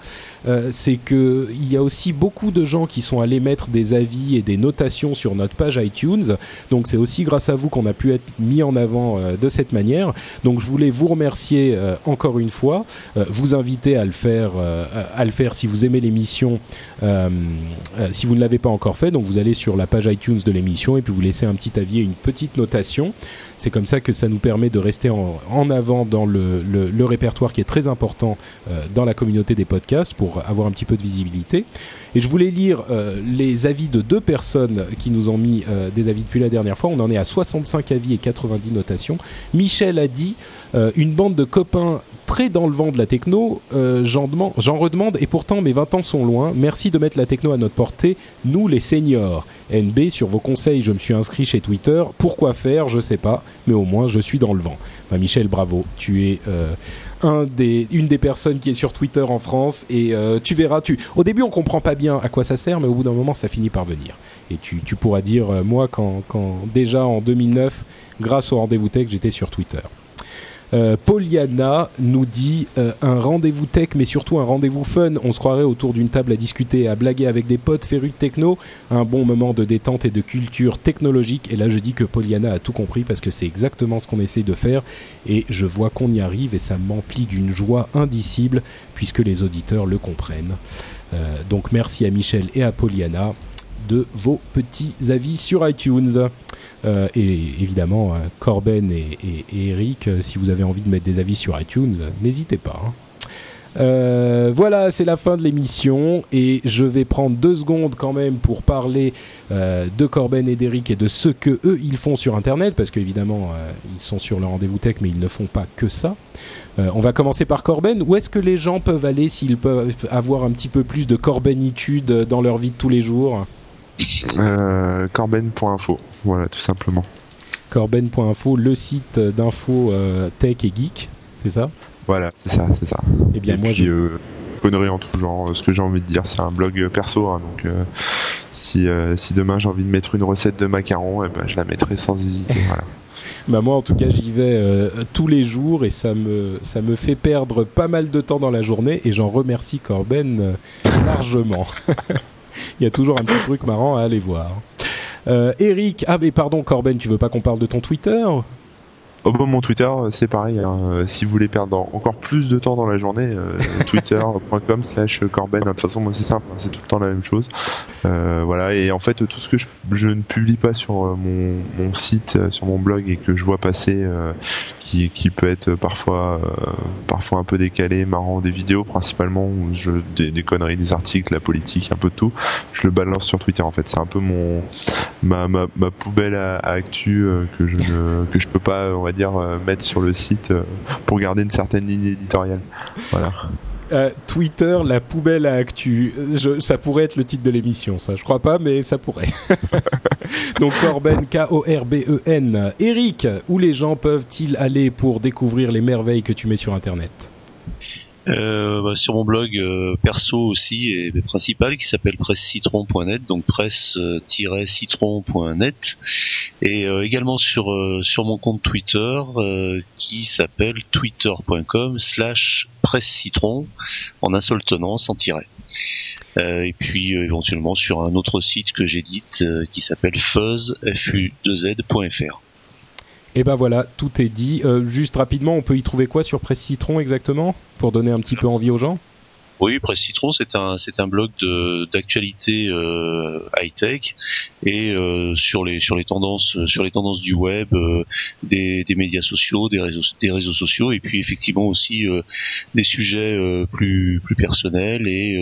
euh, c'est que il y a aussi beaucoup de gens qui sont allés mettre des avis et des notations sur notre page iTunes. Donc c'est aussi grâce à vous qu'on a pu être mis en avant de cette manière. Donc je voulais vous remercier encore une fois, vous inviter à le faire, à le faire si vous aimez l'émission, si vous ne l'avez pas encore fait. Donc vous allez sur la page iTunes de l'émission et puis vous laissez un petit avis et une petite notation. C'est comme ça que ça nous permet de rester en, avant dans le, répertoire qui est très important euh, dans la communauté des podcasts pour avoir un petit peu de visibilité. Et je voulais lire euh, les avis de deux personnes qui nous ont mis euh, des avis depuis la dernière fois. On en est à 65 avis et 90 notations. Michel a dit une bande de copains très dans le vent de la techno, j'en redemande et pourtant mes 20 ans sont loin. Merci de mettre la techno à notre portée, nous les seniors. NB, sur vos conseils, je me suis inscrit chez Twitter. Pourquoi faire? Je sais pas, mais au moins je suis dans le vent. Bah, Michel, bravo. Tu es euh, une des personnes qui est sur Twitter en France et euh, tu verras. Tu, au début, on comprend pas bien à quoi ça sert, mais au bout d'un moment, ça finit par venir. Et tu, pourras dire, euh, moi, quand, quand déjà en 2009, grâce au rendez-vous tech, j'étais sur Twitter. Euh, Poliana nous dit euh, un rendez-vous tech, mais surtout un rendez-vous fun. On se croirait autour d'une table à discuter, à blaguer avec des potes férus de techno. Un bon moment de détente et de culture technologique. Et là, je dis que Poliana a tout compris parce que c'est exactement ce qu'on essaie de faire. Et je vois qu'on y arrive et ça m'emplit d'une joie indicible puisque les auditeurs le comprennent. Euh, donc merci à Michel et à Poliana de vos petits avis sur iTunes. Euh, et évidemment, euh, Corben et, Eric, si vous avez envie de mettre des avis sur iTunes, n'hésitez pas. Hein. Voilà, c'est la fin de l'émission et je vais prendre deux secondes quand même pour parler de Corben et d'Eric et de ce que eux ils font sur Internet parce qu'évidemment ils sont sur le rendez-vous tech mais ils ne font pas que ça. on va commencer par Corben. Où est-ce que les gens peuvent aller s'ils peuvent avoir un petit peu plus de Corbenitude dans leur vie de tous les jours? Corben.info. Voilà, tout simplement. Corben.info, le site d'info euh, tech et geek, c'est ça? Voilà, c'est ça, c'est ça. Eh et bien, moi, puis, euh, conneries en tout genre. Ce que j'ai envie de dire, c'est un blog perso, hein, donc euh, si, si demain j'ai envie de mettre une recette de macarons, eh ben, je la mettrai sans hésiter. voilà. Bah moi en tout cas j'y vais tous les jours et ça me ça me fait perdre pas mal de temps dans la journée et j'en remercie Corben largement. Il y a toujours un petit truc marrant à aller voir. Euh, Eric, ah mais pardon Corben, tu veux pas qu'on parle de ton Twitter? Oh bon, mon Twitter, c'est pareil. Hein. Euh, si vous voulez perdre encore plus de temps dans la journée, euh, twitter.com slash Corben. De toute façon, moi, c'est simple, hein, c'est tout le temps la même chose. Euh, voilà. Et en fait, tout ce que je, je ne publie pas sur mon, mon, site, sur mon blog et que je vois passer, qui, peut être parfois, euh, parfois un peu décalé, marrant, des vidéos principalement, des, conneries, des articles, la politique, un peu de tout. Je le balance sur Twitter en fait. C'est un peu mon ma, poubelle à, actu euh, que je ne que je peux pas, on va dire, euh, mettre sur le site pour garder une certaine ligne éditoriale. Voilà. Twitter, la poubelle à actu. ça pourrait être le titre de l'émission, ça. Je crois pas, mais ça pourrait. Donc Corben, K-O-R-B-E-N. Eric, où les gens peuvent-ils aller pour découvrir les merveilles que tu mets sur Internet? Euh, bah, sur mon blog euh, perso aussi et principal qui s'appelle presse-citron.net donc presse-citron.net et euh, également sur sur mon compte Twitter qui s'appelle twitter.com slash presse-citron en un seul tenant sans tiret. Et puis éventuellement sur un autre site que j'édite qui s'appelle fuzz.fr et ben voilà, tout est dit. juste rapidement, on peut y trouver quoi sur Presse Citron exactement pour donner un petit peu envie aux gens? Oui, Presse Citron, c'est un c'est un blog de d'actualité euh, high tech et euh, sur les sur les tendances sur les tendances du web, euh, des, des médias sociaux, des réseaux des réseaux sociaux et puis effectivement aussi des sujets plus plus personnels et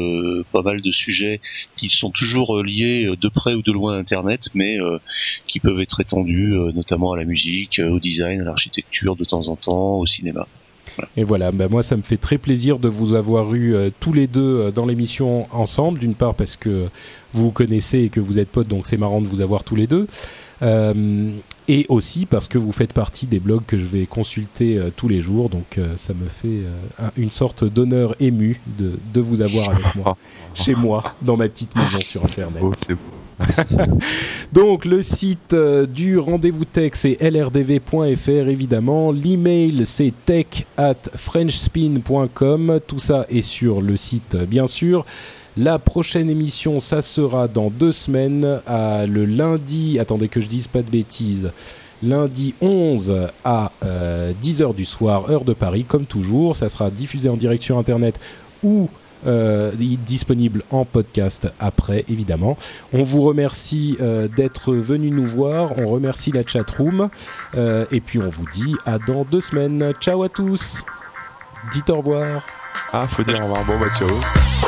pas mal de sujets qui sont toujours liés de près ou de loin à Internet, mais qui peuvent être étendus notamment à la musique, au design, à l'architecture de temps en temps, au cinéma. Et voilà, bah moi ça me fait très plaisir de vous avoir eu euh, tous les deux euh, dans l'émission ensemble, d'une part parce que vous vous connaissez et que vous êtes potes, donc c'est marrant de vous avoir tous les deux. Euh, et aussi parce que vous faites partie des blogs que je vais consulter tous les jours. Donc ça me fait une sorte d'honneur ému de, de vous avoir avec moi, chez moi, dans ma petite maison sur Internet. c'est beau. Donc le site du rendez-vous tech c'est lrdv.fr évidemment, l'email c'est tech at frenchspin.com, tout ça est sur le site bien sûr. La prochaine émission, ça sera dans deux semaines, à le lundi, attendez que je dise pas de bêtises, lundi 11 à 10h du soir, heure de Paris, comme toujours. Ça sera diffusé en direct sur Internet ou euh, disponible en podcast après, évidemment. On vous remercie euh, d'être venu nous voir, on remercie la chatroom, euh, et puis on vous dit à dans deux semaines. Ciao à tous. Dites au revoir. Ah, faut dire au revoir, bon bah ciao